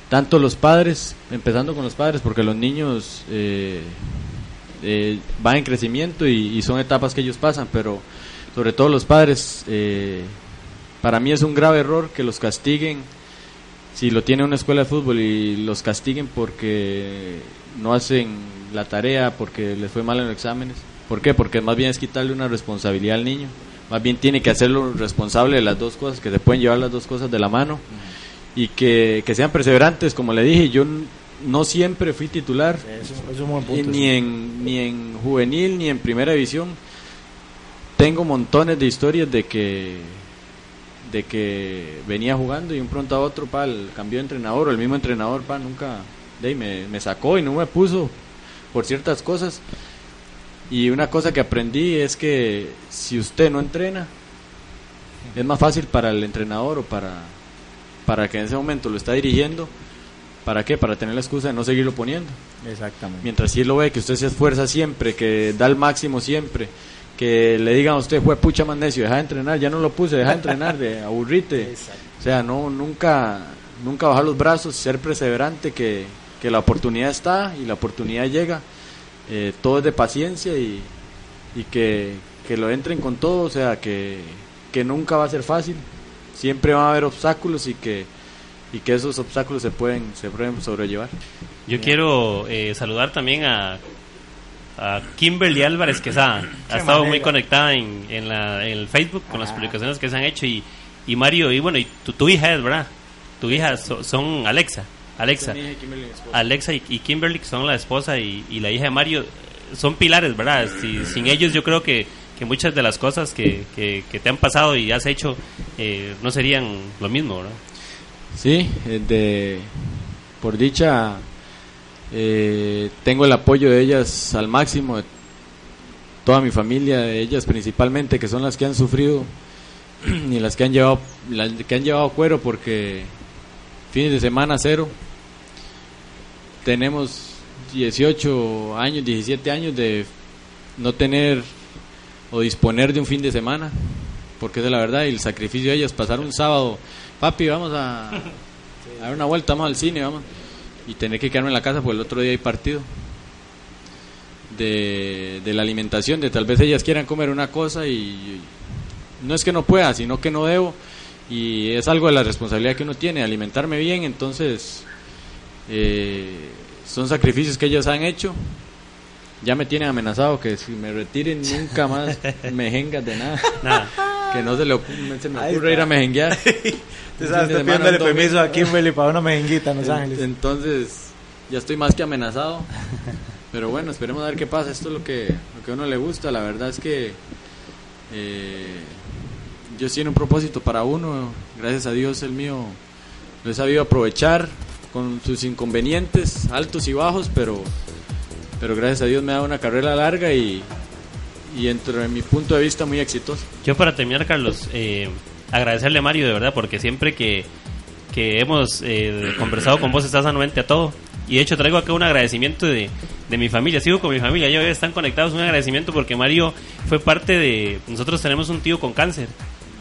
tanto los padres, empezando con los padres, porque los niños eh, eh, van en crecimiento y, y son etapas que ellos pasan, pero sobre todo los padres, eh, para mí es un grave error que los castiguen si lo tiene una escuela de fútbol y los castiguen porque no hacen la tarea, porque les fue mal en los exámenes. ¿Por qué? Porque más bien es quitarle una responsabilidad al niño. Más bien tiene que hacerlo responsable de las dos cosas, que se pueden llevar las dos cosas de la mano. Y que, que sean perseverantes, como le dije, yo no siempre fui titular, Eso, es buen punto. ni en, ni en juvenil ni en primera división. Tengo montones de historias de que de que venía jugando y un pronto a otro pa, el cambió de entrenador o el mismo entrenador pa, nunca de ahí me, me sacó y no me puso por ciertas cosas. Y una cosa que aprendí es que si usted no entrena, es más fácil para el entrenador o para, para que en ese momento lo está dirigiendo. ¿Para qué? Para tener la excusa de no seguirlo poniendo. Exactamente. Mientras si él lo ve, que usted se esfuerza siempre, que da el máximo siempre, que le digan a usted, fue pucha más necio, deja de entrenar, ya no lo puse, deja de entrenar, de (laughs) aburrite. O sea, no, nunca, nunca bajar los brazos, ser perseverante, que, que la oportunidad está y la oportunidad llega. Eh, todo es de paciencia y, y que, que lo entren con todo, o sea, que, que nunca va a ser fácil, siempre va a haber obstáculos y que, y que esos obstáculos se pueden, se pueden sobrellevar. Yo quiero eh, saludar también a, a Kimberly Álvarez Quesada. Ha estado muy conectada en, en, la, en el Facebook con las publicaciones que se han hecho. Y, y Mario, y bueno, y tu, tu hija es, ¿verdad? Tu hija so- son Alexa. Alexa. Alexa y, y Kimberly, que son la esposa y, y la hija de Mario, son pilares, ¿verdad? Si- sin ellos yo creo que, que muchas de las cosas que, que, que te han pasado y has hecho eh, no serían lo mismo, ¿verdad? Sí, eh, de, por dicha eh, tengo el apoyo de ellas al máximo, de toda mi familia, de ellas principalmente, que son las que han sufrido (clears throat) y las que han llevado, las que han llevado cuero porque fines de semana cero. Tenemos 18 años, 17 años de no tener o disponer de un fin de semana, porque es la verdad, y el sacrificio de ellas, pasar un sábado, papi, vamos a, (laughs) a dar una vuelta, vamos al cine, vamos, y tener que quedarme en la casa porque el otro día hay partido. De, de la alimentación, de tal vez ellas quieran comer una cosa y no es que no pueda, sino que no debo, y es algo de la responsabilidad que uno tiene, alimentarme bien, entonces eh, son sacrificios que ellas han hecho. Ya me tienen amenazado que si me retiren nunca más (laughs) mejengas de nada. Nada. Que no se, le se me ocurre ir a mejenguear. (laughs) (laughs) Usted Un sabe, fin de está semana, pidiéndole permiso a Kimberly para una mejenguita en Los Ángeles. Entonces, ya estoy más que amenazado. Pero bueno, esperemos a ver qué pasa. Esto es lo que, lo que a uno le gusta. La verdad es que eh, Dios tiene un propósito para uno. Gracias a Dios el mío lo he sabido aprovechar con sus inconvenientes, altos y bajos, pero, pero gracias a Dios me ha dado una carrera larga y, y dentro de mi punto de vista muy exitosa. Yo para terminar, Carlos, eh, agradecerle a Mario de verdad, porque siempre que, que hemos eh, conversado con vos estás anuente a todo. Y de hecho traigo acá un agradecimiento de, de mi familia, sigo con mi familia, ya están conectados, un agradecimiento porque Mario fue parte de... Nosotros tenemos un tío con cáncer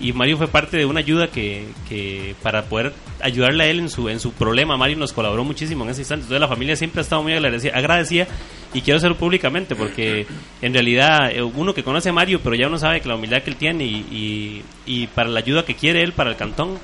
y Mario fue parte de una ayuda que, que para poder ayudarle a él en su, en su problema, Mario nos colaboró muchísimo en ese instante. Entonces la familia siempre ha estado muy agradecida, y quiero hacerlo públicamente porque en realidad eh, uno que conoce a Mario, pero ya uno sabe que la humildad que él tiene y, y, y para la ayuda que quiere él para el cantón,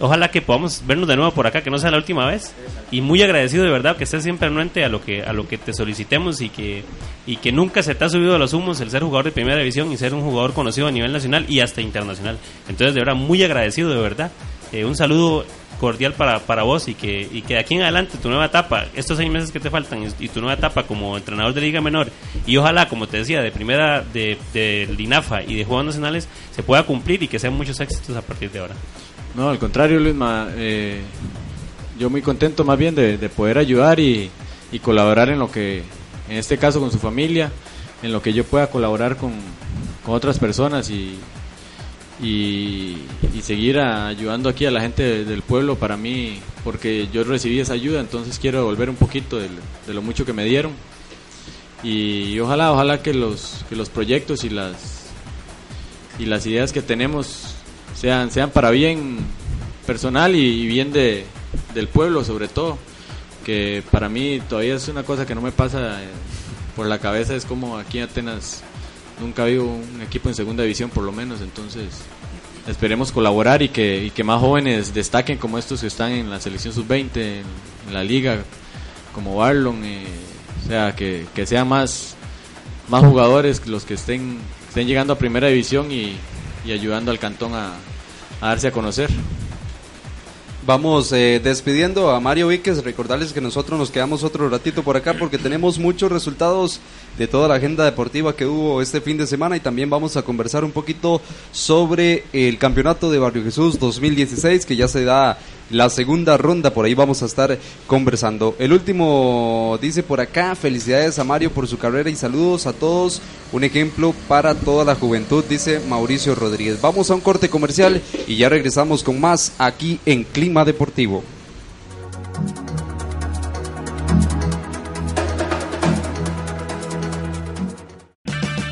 ojalá que podamos vernos de nuevo por acá, que no sea la última vez. Y muy agradecido de verdad que estés siempre anuente a lo que a lo que te solicitemos y que y que nunca se te ha subido a los humos el ser jugador de primera división y ser un jugador conocido a nivel nacional y hasta internacional. Entonces, de verdad, muy agradecido de verdad. Eh, un saludo cordial para, para vos y que, y que de aquí en adelante tu nueva etapa, estos seis meses que te faltan y, tu nueva etapa como entrenador de Liga Menor y ojalá, como te decía, de primera de, de Linafa y de Juegos Nacionales se pueda cumplir y que sean muchos éxitos a partir de ahora. No, al contrario, Luisma, eh, yo muy contento más bien de, de poder ayudar y, colaborar en lo que, en este caso con su familia, en lo que yo pueda colaborar con, otras personas y, y, seguir ayudando aquí a la gente de- del pueblo para mí, porque yo recibí esa ayuda, entonces quiero devolver un poquito del- de, lo mucho que me dieron. Y, ojalá, ojalá que los, que los proyectos y las y las ideas que tenemos sean, sean para bien personal y, bien de, del pueblo sobre todo, que para mí todavía es una cosa que no me pasa eh, por la cabeza, es como aquí en Atenas nunca ha habido un equipo en segunda división por lo menos, entonces esperemos colaborar y que, y que más jóvenes destaquen como estos que están en la selección sub-20, en, en la liga, como Barlon, eh, o sea, que, que sean más, más jugadores los que estén, estén llegando a primera división y, y ayudando al cantón a, darse a conocer. Vamos eh, despidiendo a Mario Víquez, recordarles que nosotros nos quedamos otro ratito por acá porque tenemos muchos resultados de toda la agenda deportiva que hubo este fin de semana y también vamos a conversar un poquito sobre el campeonato de Barrio Jesús 2016 que ya se da la segunda ronda. Por ahí vamos a estar conversando. El último dice por acá, felicidades a Mario por su carrera y saludos a todos. Un ejemplo para toda la juventud, dice Mauricio Rodríguez. Vamos a un corte comercial y ya regresamos con más aquí en Clima Deportivo.